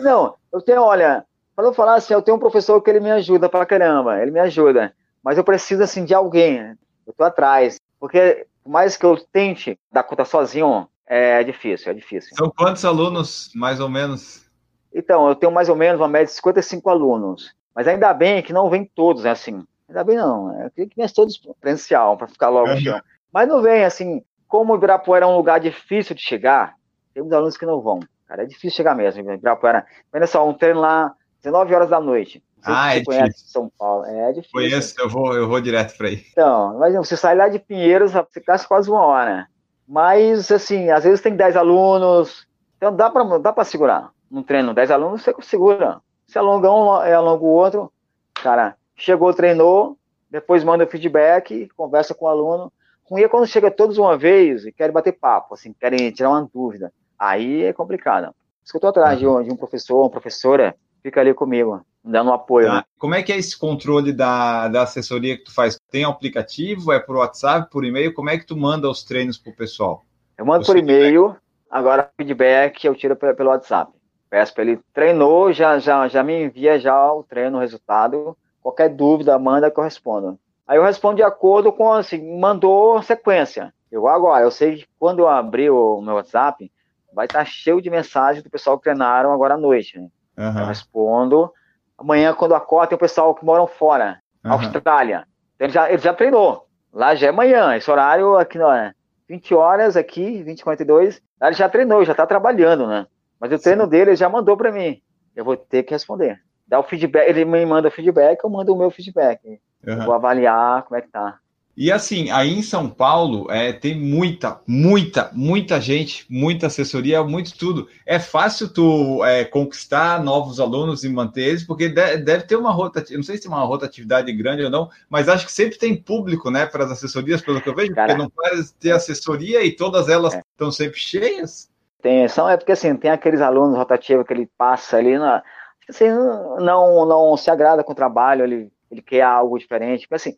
Não, eu tenho, olha, para eu falar assim, eu tenho um professor que ele me ajuda pra caramba, ele me ajuda, mas eu preciso, assim, de alguém, eu tô atrás, porque por mais que eu tente dar conta sozinho, é difícil, é difícil. São quantos alunos, mais ou menos? Então, eu tenho mais ou menos uma média de 55 alunos, mas ainda bem que não vem todos, né, assim, ainda bem não, eu queria que viesse todos presencial, para ficar logo uhum. Mas não vem, assim, como o Ibirapuera é um lugar difícil de chegar, tem muitos alunos que não vão. Cara, é difícil chegar mesmo. Ibirapuera. Olha só, um treino lá, 19 horas da noite. Ah, é difícil. São Paulo. É difícil. Conheço, eu vou, eu vou direto para aí. Então, imagina, você sai lá de Pinheiros, você gasta quase uma hora. Mas, assim, às vezes tem 10 alunos. Então dá para dá segurar. Um treino, 10 alunos, você segura. Se alonga um, é, alonga o outro. Cara, chegou, treinou, depois manda o feedback, conversa com o aluno. Ruim é quando chega todos uma vez e querem bater papo, assim, querem tirar uma dúvida. Aí é complicado. Por isso que eu tô atrás de, um, de um professor, uma professora, fica ali comigo, dando um apoio. Tá. Né? Como é que é esse controle da, da assessoria que tu faz? Tem aplicativo? É por WhatsApp, por e-mail? Como é que tu manda os treinos pro pessoal? Eu mando Você por e-mail, agora feedback eu tiro pelo WhatsApp. Peço para ele, treinou, já, já, já me envia já o treino, o resultado. Qualquer dúvida, manda que eu respondo. Aí eu respondo de acordo com, assim, mandou sequência. Eu agora, eu sei que quando eu abrir o meu WhatsApp, vai estar tá cheio de mensagens do pessoal que treinaram agora à noite. Né? Uhum. Eu respondo. Amanhã, quando acorda, tem o pessoal que moram fora, uhum. Austrália. Então, ele já, ele já treinou. Lá já é manhã. Esse horário aqui não é 20 horas aqui, 20 42 Lá ele já treinou, já está trabalhando, né? Mas o treino Sim. dele ele já mandou para mim. Eu vou ter que responder. Dá o feedback, ele me manda o feedback, eu mando o meu feedback. Uhum. Eu vou avaliar como é que tá. E assim, aí em São Paulo é, tem muita, muita, muita gente, muita assessoria, muito tudo. É fácil tu é, conquistar novos alunos e manter eles, porque deve, deve ter uma rotatividade, não sei se tem uma rotatividade grande ou não, mas acho que sempre tem público, né, para as assessorias, pelo que eu vejo, porque não pode ter assessoria e todas elas é. estão sempre cheias. Tem, são, é porque assim, tem aqueles alunos rotativos que ele passa ali, na, assim, não, não se agrada com o trabalho, ele, ele quer algo diferente, porque assim,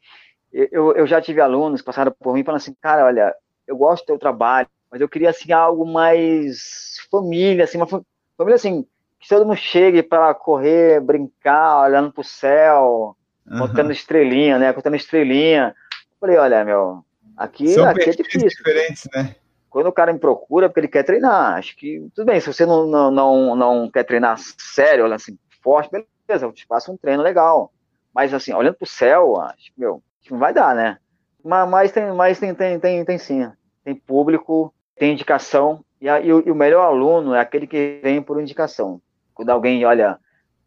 eu, eu já tive alunos que passaram por mim falando assim, cara, olha, eu gosto do teu trabalho, mas eu queria assim algo mais família, assim, uma família assim, que todo mundo chegue para correr, brincar, olhando pro céu, uhum. contando estrelinha, né? Contando estrelinha. Eu falei, olha, meu, aqui, São aqui é difícil. diferentes, né? Quando o cara me procura, é porque ele quer treinar. Acho que, tudo bem, se você não, não, não, não quer treinar sério, assim, forte, beleza, eu te faço um treino legal. Mas, assim, olhando pro céu, acho que, meu, não vai dar, né? Mas, mas, tem, mas tem, tem, tem, tem sim. Tem público, tem indicação, e, a, e, o, e, o, melhor aluno é aquele que vem por indicação. Quando alguém, olha,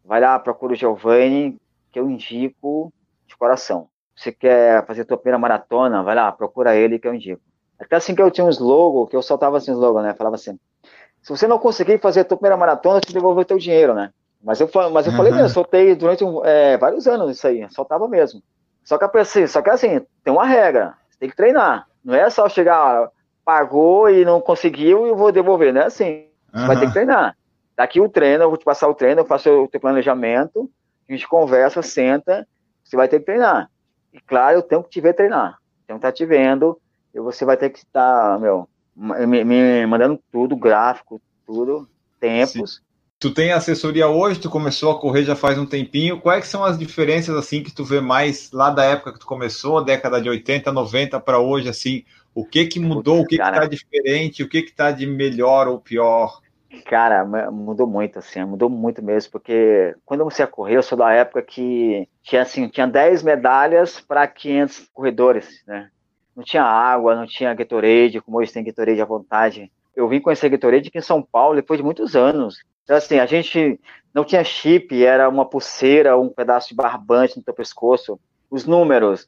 vai lá, procura o Giovanni, que eu indico de coração. Você quer fazer a tua primeira maratona, vai lá, procura ele que eu indico. Até assim que eu tinha um slogan, que eu soltava assim slogan, né? Falava assim, se você não conseguir fazer a tua primeira maratona, eu te o teu dinheiro, né? Mas eu, mas eu uhum. falei mesmo, soltei durante um, é, vários anos isso aí, soltava mesmo. Só que, assim, só que assim, tem uma regra, você tem que treinar. Não é só chegar, pagou e não conseguiu e eu vou devolver, não é assim. Você uhum. vai ter que treinar. Daqui o treino, eu vou te passar o treino, eu faço o teu planejamento, a gente conversa, senta, você vai ter que treinar. E claro, eu tenho que te ver treinar. Tenho que estar te vendo, e você vai ter que estar, meu, me, me mandando tudo, gráfico, tudo, tempos. Sim. Tu tem assessoria hoje, tu começou a correr já faz um tempinho. Quais são as diferenças assim que tu vê mais lá da época que tu começou, década de 80, 90 para hoje assim? O que que mudou, o que cara, que tá diferente, o que que tá de melhor ou pior? Cara, mudou muito assim, mudou muito mesmo, porque quando eu comecei a correr, eu sou da época que tinha assim, tinha 10 medalhas para 500 corredores, né? Não tinha água, não tinha Gatorade, como hoje tem Gatorade à vontade. Eu vim conhecer Gatorade aqui em São Paulo depois de muitos anos. Então, assim, a gente não tinha chip, era uma pulseira, um pedaço de barbante no teu pescoço. Os números,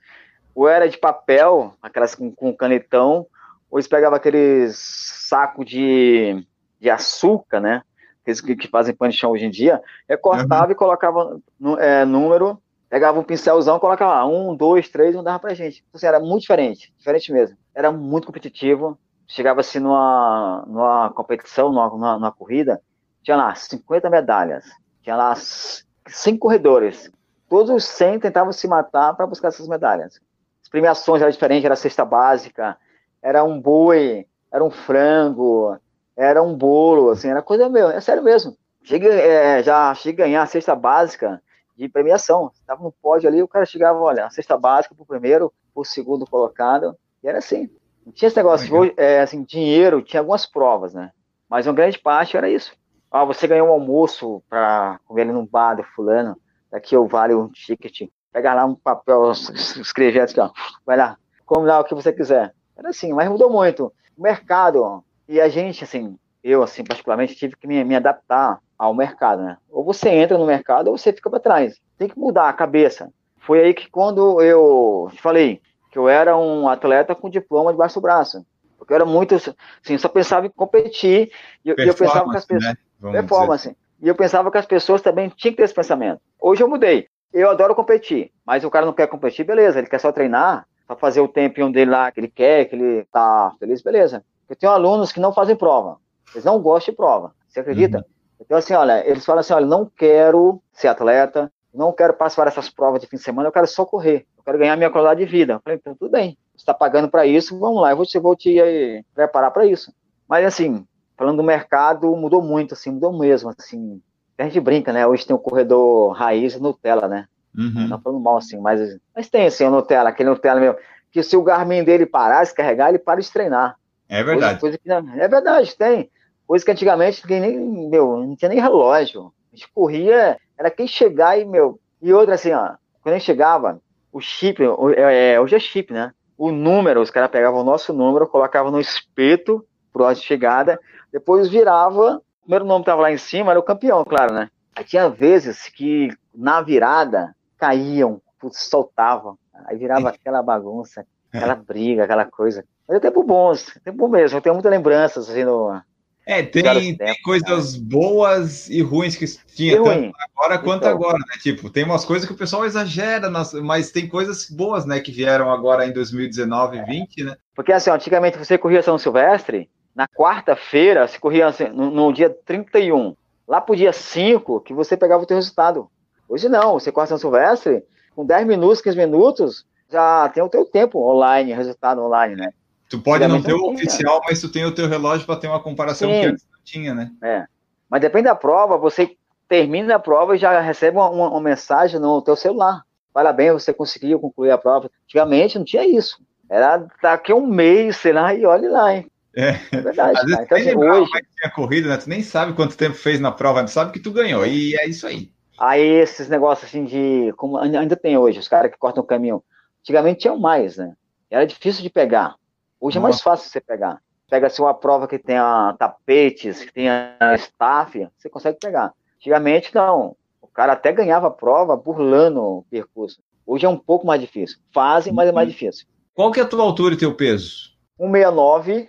ou era de papel, aquelas com, com canetão, ou eles pegavam aqueles saco de, de açúcar, né? Aqueles que, que fazem pão de chão hoje em dia, recortava uhum. e colocava é, número, pegava um pincelzão, colocava lá, um, dois, três, não dava pra gente. Então, assim, era muito diferente, diferente mesmo. Era muito competitivo. Chegava assim numa, numa competição, numa, numa, numa corrida, tinha lá 50 medalhas, tinha lá 100 corredores. Todos os 100 tentavam se matar para buscar essas medalhas. As premiações eram diferentes, era cesta básica, era um boi, era um frango, era um bolo, assim, era coisa meu, é sério mesmo. Cheguei, é, já cheguei a ganhar a cesta básica de premiação. Estava no pódio ali, o cara chegava, olha, a cesta básica para o primeiro, para o segundo colocado, e era assim. Não tinha esse negócio de é, assim, dinheiro, tinha algumas provas, né? Mas uma grande parte era isso. Ah, você ganhou um almoço para comer ali no bar do fulano, daqui eu vale um ticket. Pega lá um papel, escrever ó, vai lá, come lá o que você quiser. Era assim, mas mudou muito. O mercado, e a gente, assim, eu, assim, particularmente, tive que me, me adaptar ao mercado, né? Ou você entra no mercado ou você fica para trás. Tem que mudar a cabeça. Foi aí que quando eu falei que eu era um atleta com diploma debaixo do braço. Porque eu era muito, assim, só pensava em competir e eu, eu pensava que as pessoas... Né? performance. Dizer. E eu pensava que as pessoas também tinham que ter esse pensamento. Hoje eu mudei. Eu adoro competir, mas o cara não quer competir, beleza, ele quer só treinar, para fazer o tempinho dele lá que ele quer, que ele tá feliz, beleza. Eu tenho alunos que não fazem prova, eles não gostam de prova, você acredita? Uhum. Então, assim, olha, eles falam assim: olha, não quero ser atleta, não quero passar essas provas de fim de semana, eu quero só correr, eu quero ganhar minha qualidade de vida. Eu falei, então, tudo bem, você está pagando para isso, vamos lá, eu vou te, vou te aí, eh, preparar para isso. Mas, assim, falando do mercado, mudou muito, assim, mudou mesmo, assim. A gente brinca, né? Hoje tem o corredor raiz Nutella, né? Uhum. Não falando mal, assim, mas, mas tem, assim, o Nutella, aquele Nutella meu, que se o Garmin dele parar, se carregar, ele para de treinar. É verdade. Coisa, coisa que, é verdade, tem. Coisa que antigamente ninguém nem, meu, não tinha nem relógio. A gente corria, era quem chegar e, meu. E outra, assim, ó, quando a gente chegava, o chip, é, é, hoje é chip, né? O número, os caras pegavam o nosso número, colocavam no espeto pro lado de chegada, depois virava, o primeiro nome estava lá em cima, era o campeão, claro, né? Aí tinha vezes que na virada caíam, soltavam, aí virava aquela bagunça. Aquela briga, aquela coisa. Mas é tempo bons, tempo bom mesmo. Eu tenho muitas lembranças assim no. É, tem, tem tempos, coisas né? boas e ruins que tinha tanto ruim. agora quanto então, agora, né? Tipo, tem umas coisas que o pessoal exagera, mas tem coisas boas, né, que vieram agora em 2019 e é. 20, né? Porque assim, antigamente você corria São Silvestre, na quarta-feira, se corria assim, no, no, dia 31, lá pro dia 5, que você pegava o teu resultado. Hoje não, você corre São Silvestre, com 10 minutos, 15 minutos, já tem o teu tempo online, resultado online, né? Tu pode não ter o oficial, mas tu tem o teu relógio para ter uma comparação Sim. que antes não tinha, né? É. Mas depende da prova, você termina a prova e já recebe uma, uma, uma mensagem no teu celular. Parabéns, você conseguiu concluir a prova. Antigamente não tinha isso. Era daqui a um mês, sei lá, e olhe lá, hein? É, é verdade. Às vezes então, assim, hoje... tinha corrida, né? Tu nem sabe quanto tempo fez na prova, tu sabe que tu ganhou, e é isso aí. Aí esses negócios assim de. Como ainda tem hoje, os caras que cortam o caminho. Antigamente tinham mais, né? Era difícil de pegar. Hoje Nossa. é mais fácil você pegar. Pega assim uma prova que tenha tapetes, que tenha staff, você consegue pegar. Antigamente não. O cara até ganhava a prova burlando o percurso. Hoje é um pouco mais difícil. Fazem, mas é mais uhum. difícil. Qual que é a tua altura e teu peso? 169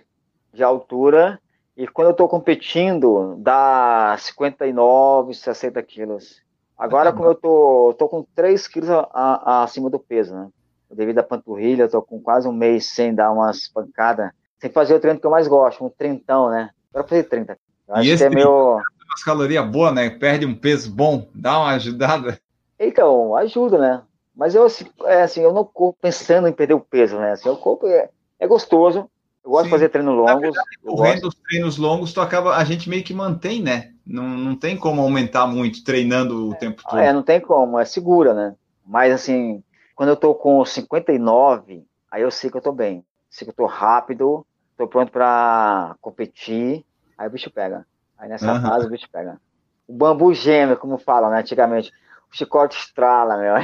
de altura. E quando eu estou competindo, dá 59, 60 quilos. Agora, como eu tô, tô com 3 quilos a, a, acima do peso, né? Devido à panturrilha, eu tô com quase um mês sem dar umas pancadas. Sem fazer o treino que eu mais gosto, um trintão, né? Quero fazer 30. Eu e esse é meu... umas calorias boas, né? Perde um peso bom, dá uma ajudada. Então, ajuda, né? Mas eu, assim, é, assim, eu não corro pensando em perder o peso, né? Assim, o corpo é, é gostoso, eu gosto Sim. de fazer treinos longos. Verdade, correndo os treinos longos, tu acaba, a gente meio que mantém, né? Não, não tem como aumentar muito treinando o é. tempo todo. É, não tem como, é segura, né? Mas assim, quando eu tô com 59, aí eu sei que eu tô bem. Sei que eu tô rápido, tô pronto para competir, aí o bicho pega. Aí nessa uhum. fase o bicho pega. O bambu gêmeo, como falam, né? Antigamente. O chicote estrala, meu.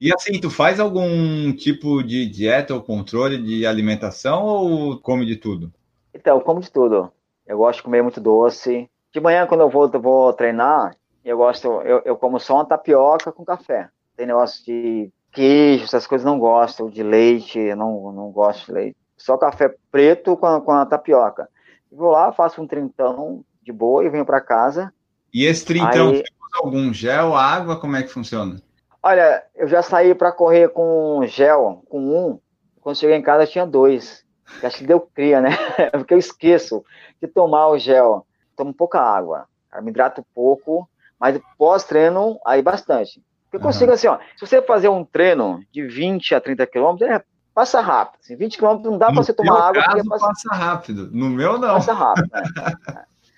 E assim, tu faz algum tipo de dieta ou controle de alimentação ou come de tudo? Então, eu como de tudo. Eu gosto de comer muito doce. De manhã, quando eu vou, eu vou treinar, eu gosto, eu, eu como só uma tapioca com café. Tem negócio de queijo, essas coisas não gosto, de leite, não, não gosto de leite. Só café preto com a, com a tapioca. vou lá, faço um trintão de boa e venho para casa. E esse trintão, Aí... algum gel, água, como é que funciona? Olha, eu já saí para correr com gel, com um. Quando cheguei em casa tinha dois. Acho que deu cria, né? Porque eu esqueço de tomar o gel. Tomo pouca água. Eu me hidrato pouco, mas pós-treino, aí bastante. Eu consigo, uhum. assim, ó, se você fazer um treino de 20 a 30 quilômetros, é, passa rápido. Assim, 20 quilômetros não dá para você tomar água. Caso, passa... passa... rápido. No meu, não. Passa rápido. Né?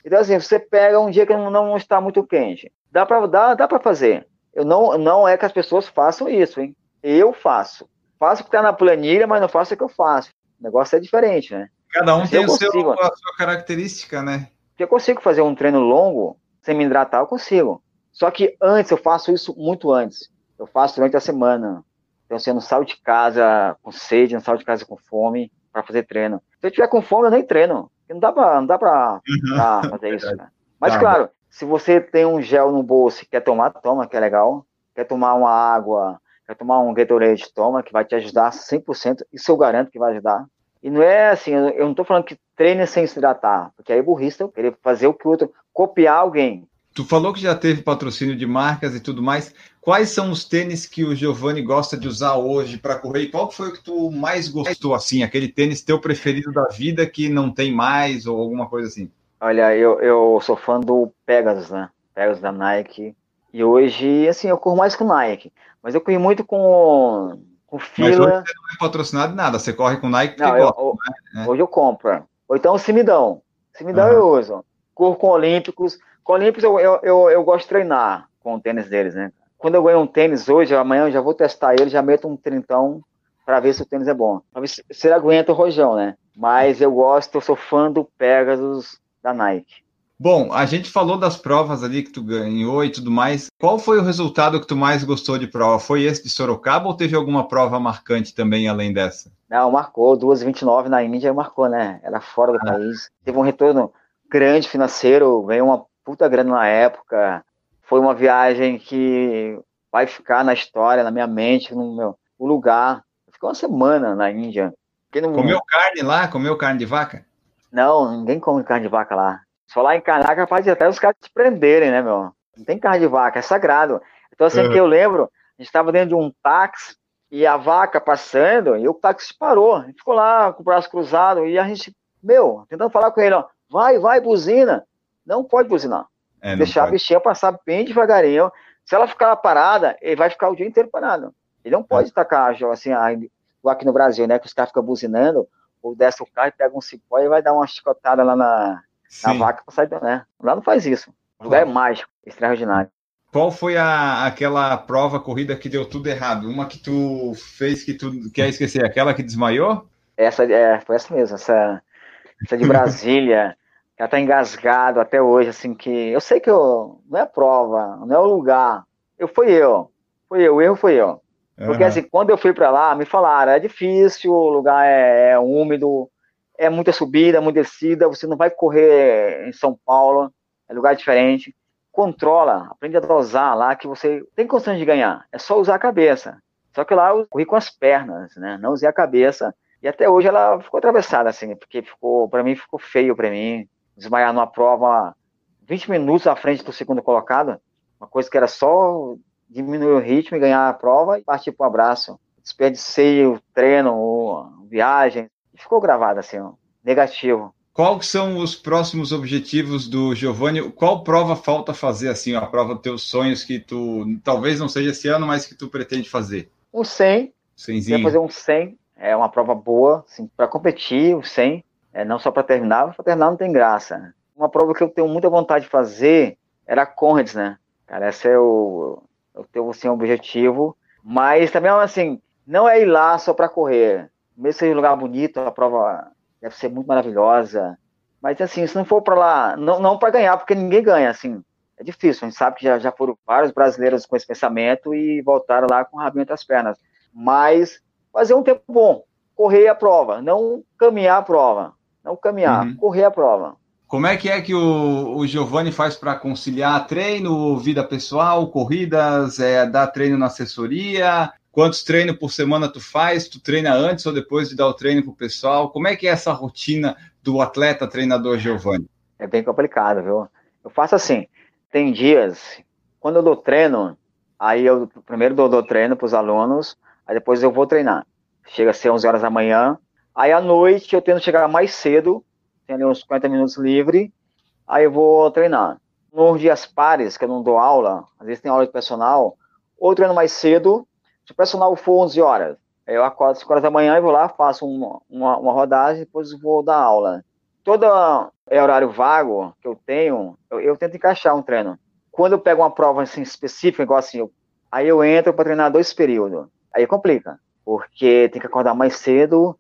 então, assim, você pega um dia que não, não está muito quente. Dá para dá, dá fazer. Eu não, não é que as pessoas façam isso, hein? Eu faço. Faço o que está na planilha, mas não faço o que eu faço. O negócio é diferente, né? Cada um tem consigo, seu, a sua característica, né? Se eu consigo fazer um treino longo sem me hidratar, eu consigo. Só que antes, eu faço isso muito antes. Eu faço durante a semana. Então, assim, eu não saio de casa com sede, não saio de casa com fome para fazer treino. Se eu tiver com fome, eu nem treino. Não dá para não dá pra, uhum. pra fazer isso, né? Mas, tá. claro, se você tem um gel no bolso e quer tomar, toma, que é legal. Quer tomar uma água, quer tomar um Gatorade, toma, que vai te ajudar 100%. Isso eu garanto que vai ajudar. E não é assim, eu não estou falando que treine sem se hidratar, porque aí é burrista eu querer fazer o que o outro, copiar alguém. Tu falou que já teve patrocínio de marcas e tudo mais. Quais são os tênis que o Giovanni gosta de usar hoje para correr? E qual foi o que tu mais gostou, assim, aquele tênis teu preferido da vida que não tem mais ou alguma coisa assim? Olha, eu, eu sou fã do Pegasus, né? Pegasus da Nike. E hoje, assim, eu corro mais com Nike. Mas eu corri muito com, com fila. Mas hoje você não é patrocinado nada, você corre com Nike porque não, gosta, né? Hoje eu compro. Ou então se me dão. Se me dão, uhum. eu uso. Corro com Olímpicos. Com Olímpicos eu, eu, eu, eu, gosto de treinar com o tênis deles, né? Quando eu ganho um tênis hoje, amanhã eu já vou testar ele, já meto um trintão para ver se o tênis é bom. Pra ver se, se ele aguenta o rojão, né? Mas eu gosto, eu sou fã do Pegasus da Nike. Bom, a gente falou das provas ali que tu ganhou e tudo mais. Qual foi o resultado que tu mais gostou de prova? Foi esse de Sorocaba ou teve alguma prova marcante também além dessa? Não, marcou. 2,29 na Índia marcou, né? Era fora do ah. país. Teve um retorno grande financeiro, ganhou uma puta grana na época. Foi uma viagem que vai ficar na história, na minha mente, no meu o lugar. ficou uma semana na Índia. Não... Comeu carne lá? Comeu carne de vaca? Não, ninguém come carne de vaca lá. Se falar em carne, é capaz de até os caras te prenderem, né, meu? Não tem carne de vaca, é sagrado. Então, assim, uhum. que eu lembro, a gente estava dentro de um táxi e a vaca passando, e o táxi parou. Ficou lá com o braço cruzado e a gente, meu, tentando falar com ele, ó, vai, vai, buzina. Não pode buzinar. É, Deixar pode. a bichinha passar bem devagarinho. Se ela ficar parada, ele vai ficar o dia inteiro parado. Ele não pode é. tacar, assim, aqui no Brasil, né, que os caras ficam buzinando, ou desce o carro e pega um cipó e vai dar uma chicotada lá na, na vaca para sair, né? Lá não faz isso. O lugar é mágico, extraordinário. Qual foi a, aquela prova, corrida que deu tudo errado? Uma que tu fez que tu quer esquecer? Aquela que desmaiou? Essa, é, foi essa mesmo, essa, essa de Brasília. Ela tá engasgado até hoje, assim, que eu sei que eu, não é a prova, não é o lugar. Eu fui eu. Fui eu, o erro foi eu. Porque, uhum. assim, quando eu fui para lá, me falaram, é difícil, o lugar é, é úmido, é muita subida, muita descida, você não vai correr em São Paulo, é lugar diferente controla, aprende a dosar lá que você tem condições de ganhar. É só usar a cabeça. Só que lá eu corri com as pernas, né? Não usei a cabeça. E até hoje ela ficou atravessada, assim, porque ficou, para mim, ficou feio para mim. Desmaiar numa prova 20 minutos à frente do segundo colocado, uma coisa que era só diminuir o ritmo e ganhar a prova e partir para o abraço. Desperdicei o treino, a viagem. Ficou gravado, assim, ó, negativo. Quais são os próximos objetivos do Giovanni? Qual prova falta fazer, assim, a prova dos teus sonhos que tu, talvez não seja esse ano, mas que tu pretende fazer? Um 100. 100 fazer um 100. É uma prova boa, assim, para competir, o 100. É, não só para terminar, para terminar não tem graça. Uma prova que eu tenho muita vontade de fazer era a Conrads, né? Cara, esse é o, eu tenho, assim, objetivo. Mas também, assim, não é ir lá só para correr. Mesmo seja um lugar bonito, a prova deve ser muito maravilhosa. Mas assim, se não for para lá, não, não para ganhar, porque ninguém ganha, assim, é difícil. A gente sabe que já, já foram vários brasileiros com esse pensamento e voltaram lá com o rabinho entre as pernas. Mas fazer um tempo bom, correr a prova, não caminhar a prova, não caminhar, uhum. correr a prova. Como é que é que o, o Giovanni faz para conciliar treino, vida pessoal, corridas, é, dar treino na assessoria, Quantos treinos por semana tu faz? Tu treina antes ou depois de dar o treino pro pessoal? Como é que é essa rotina do atleta treinador Giovanni? É bem complicado, viu? Eu faço assim, tem dias, quando eu dou treino, aí eu primeiro dou, dou treino para os alunos, aí depois eu vou treinar. Chega a ser 11 horas da manhã, aí à noite eu tento chegar mais cedo, tenho uns 50 minutos livre, aí eu vou treinar. Nos dias pares, que eu não dou aula, às vezes tem aula de personal, ou treino mais cedo, se o personal for 11 horas, eu acordo às 5 horas da manhã e vou lá, faço uma, uma, uma rodagem, depois vou dar aula. Todo é horário vago que eu tenho, eu, eu, tento encaixar um treino. Quando eu pego uma prova assim, específica, igual assim, eu, aí eu entro para treinar dois períodos. Aí complica, porque tem que acordar mais cedo,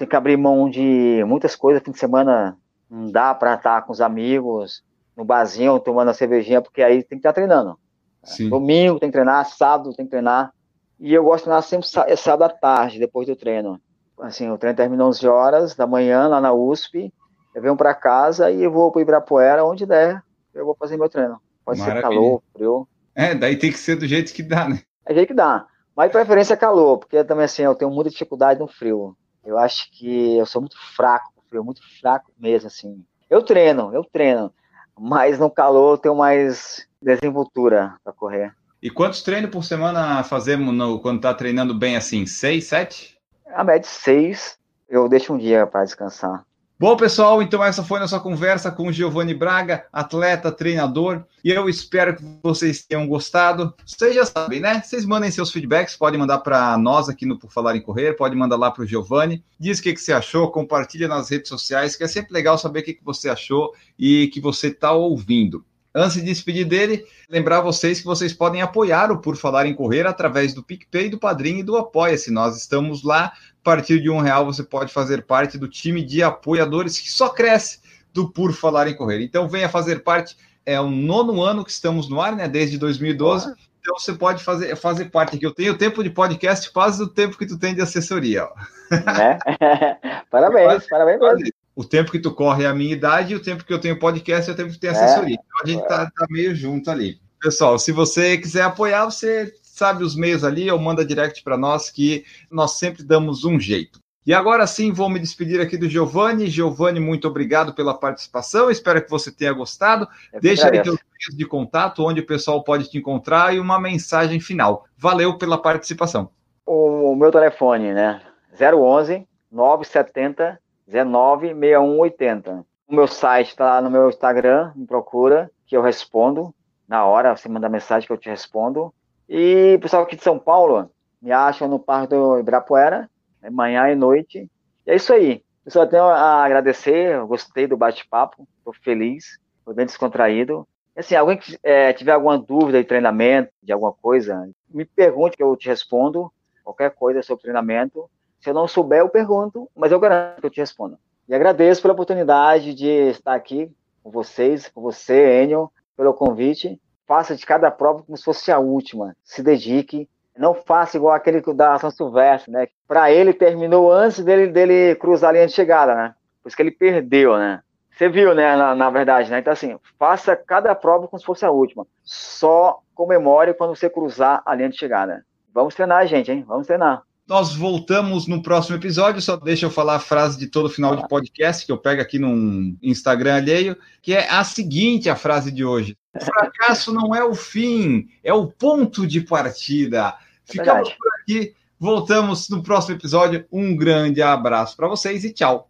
tem que abrir mão de muitas coisas. Fim de semana não dá para estar com os amigos no barzinho, tomando a cervejinha, porque aí tem que estar treinando. Sim. Domingo tem que treinar, sábado tem que treinar. E eu gosto de treinar sempre é sábado à tarde, depois do treino. Assim, o treino termina 11 horas da manhã, lá na USP. Eu venho para casa e eu vou para Ibirapuera, onde der, eu vou fazer meu treino. Pode Maravilha. ser calor, frio. É, daí tem que ser do jeito que dá, né? É do jeito que dá. Mas preferência é calor, porque também assim, eu tenho muita dificuldade no frio. Eu acho que eu sou muito fraco frio, muito fraco mesmo, assim. Eu treino, eu treino. Mas no calor eu tenho mais desenvoltura para correr. E quantos treinos por semana fazemos no, quando está treinando bem assim? Seis, sete? A média seis. Eu deixo um dia para descansar. Bom, pessoal, então essa foi nossa conversa com o Giovanni Braga, atleta, treinador, e eu espero que vocês tenham gostado. Vocês já sabem, né? Vocês mandem seus feedbacks, podem mandar para nós aqui no Por Falar em Correr, pode mandar lá para o Giovanni. Diz o que, que você achou, compartilha nas redes sociais, que é sempre legal saber o que, que você achou e que você está ouvindo. Antes de despedir dele, lembrar vocês que vocês podem apoiar o Por Falar em Correr através do PicPay, do Padrinho e do Apoia-se. Nós estamos lá. A partir de um real você pode fazer parte do time de apoiadores que só cresce do Por Falar em Correr. Então venha fazer parte. É o nono ano que estamos no ar, né? Desde 2012. Boa. Então você pode fazer, fazer parte aqui. Eu tenho tempo de podcast quase o tempo que tu tem de assessoria. Ó. É? parabéns, parabéns mesmo o tempo que tu corre é a minha idade e o tempo que eu tenho podcast é o tempo que tem assessoria. É. Então a gente tá, tá, meio junto ali. Pessoal, se você quiser apoiar, você sabe os meios ali, ou manda direct para nós que nós sempre damos um jeito. E agora sim, vou me despedir aqui do Giovanni. Giovanni, muito obrigado pela participação. Espero que você tenha gostado. Deixa aí teus meios de contato, onde o pessoal pode te encontrar e uma mensagem final. Valeu pela participação. O meu telefone, né? 011 970 19 6180. O meu site está lá no meu Instagram, me procura, que eu respondo na hora. Você manda mensagem que eu te respondo. E pessoal aqui de São Paulo, me acham no Parque do Ibirapuera, né, manhã e noite. E é isso aí. Eu só tenho a agradecer, eu gostei do bate-papo, estou feliz, foi bem descontraído. Assim, alguém que é, tiver alguma dúvida de treinamento, de alguma coisa, me pergunte que eu te respondo, qualquer coisa sobre treinamento. Se eu não souber, eu pergunto, mas eu garanto que eu te respondo. E agradeço pela oportunidade de estar aqui com vocês, com você, Enio, pelo convite. Faça de cada prova como se fosse a última. Se dedique. Não faça igual aquele da São Silvestre, né? Para ele terminou antes dele, dele cruzar a linha de chegada, né? Por isso que ele perdeu, né? Você viu, né? Na, na verdade, né? Então, assim, faça cada prova como se fosse a última. Só comemore quando você cruzar a linha de chegada. Vamos treinar, gente, hein? Vamos treinar. Nós voltamos no próximo episódio. Só deixa eu falar a frase de todo final de podcast que eu pego aqui num Instagram alheio, que é a seguinte: a frase de hoje. O fracasso não é o fim, é o ponto de partida. É Ficamos por aqui. Voltamos no próximo episódio. Um grande abraço para vocês e tchau.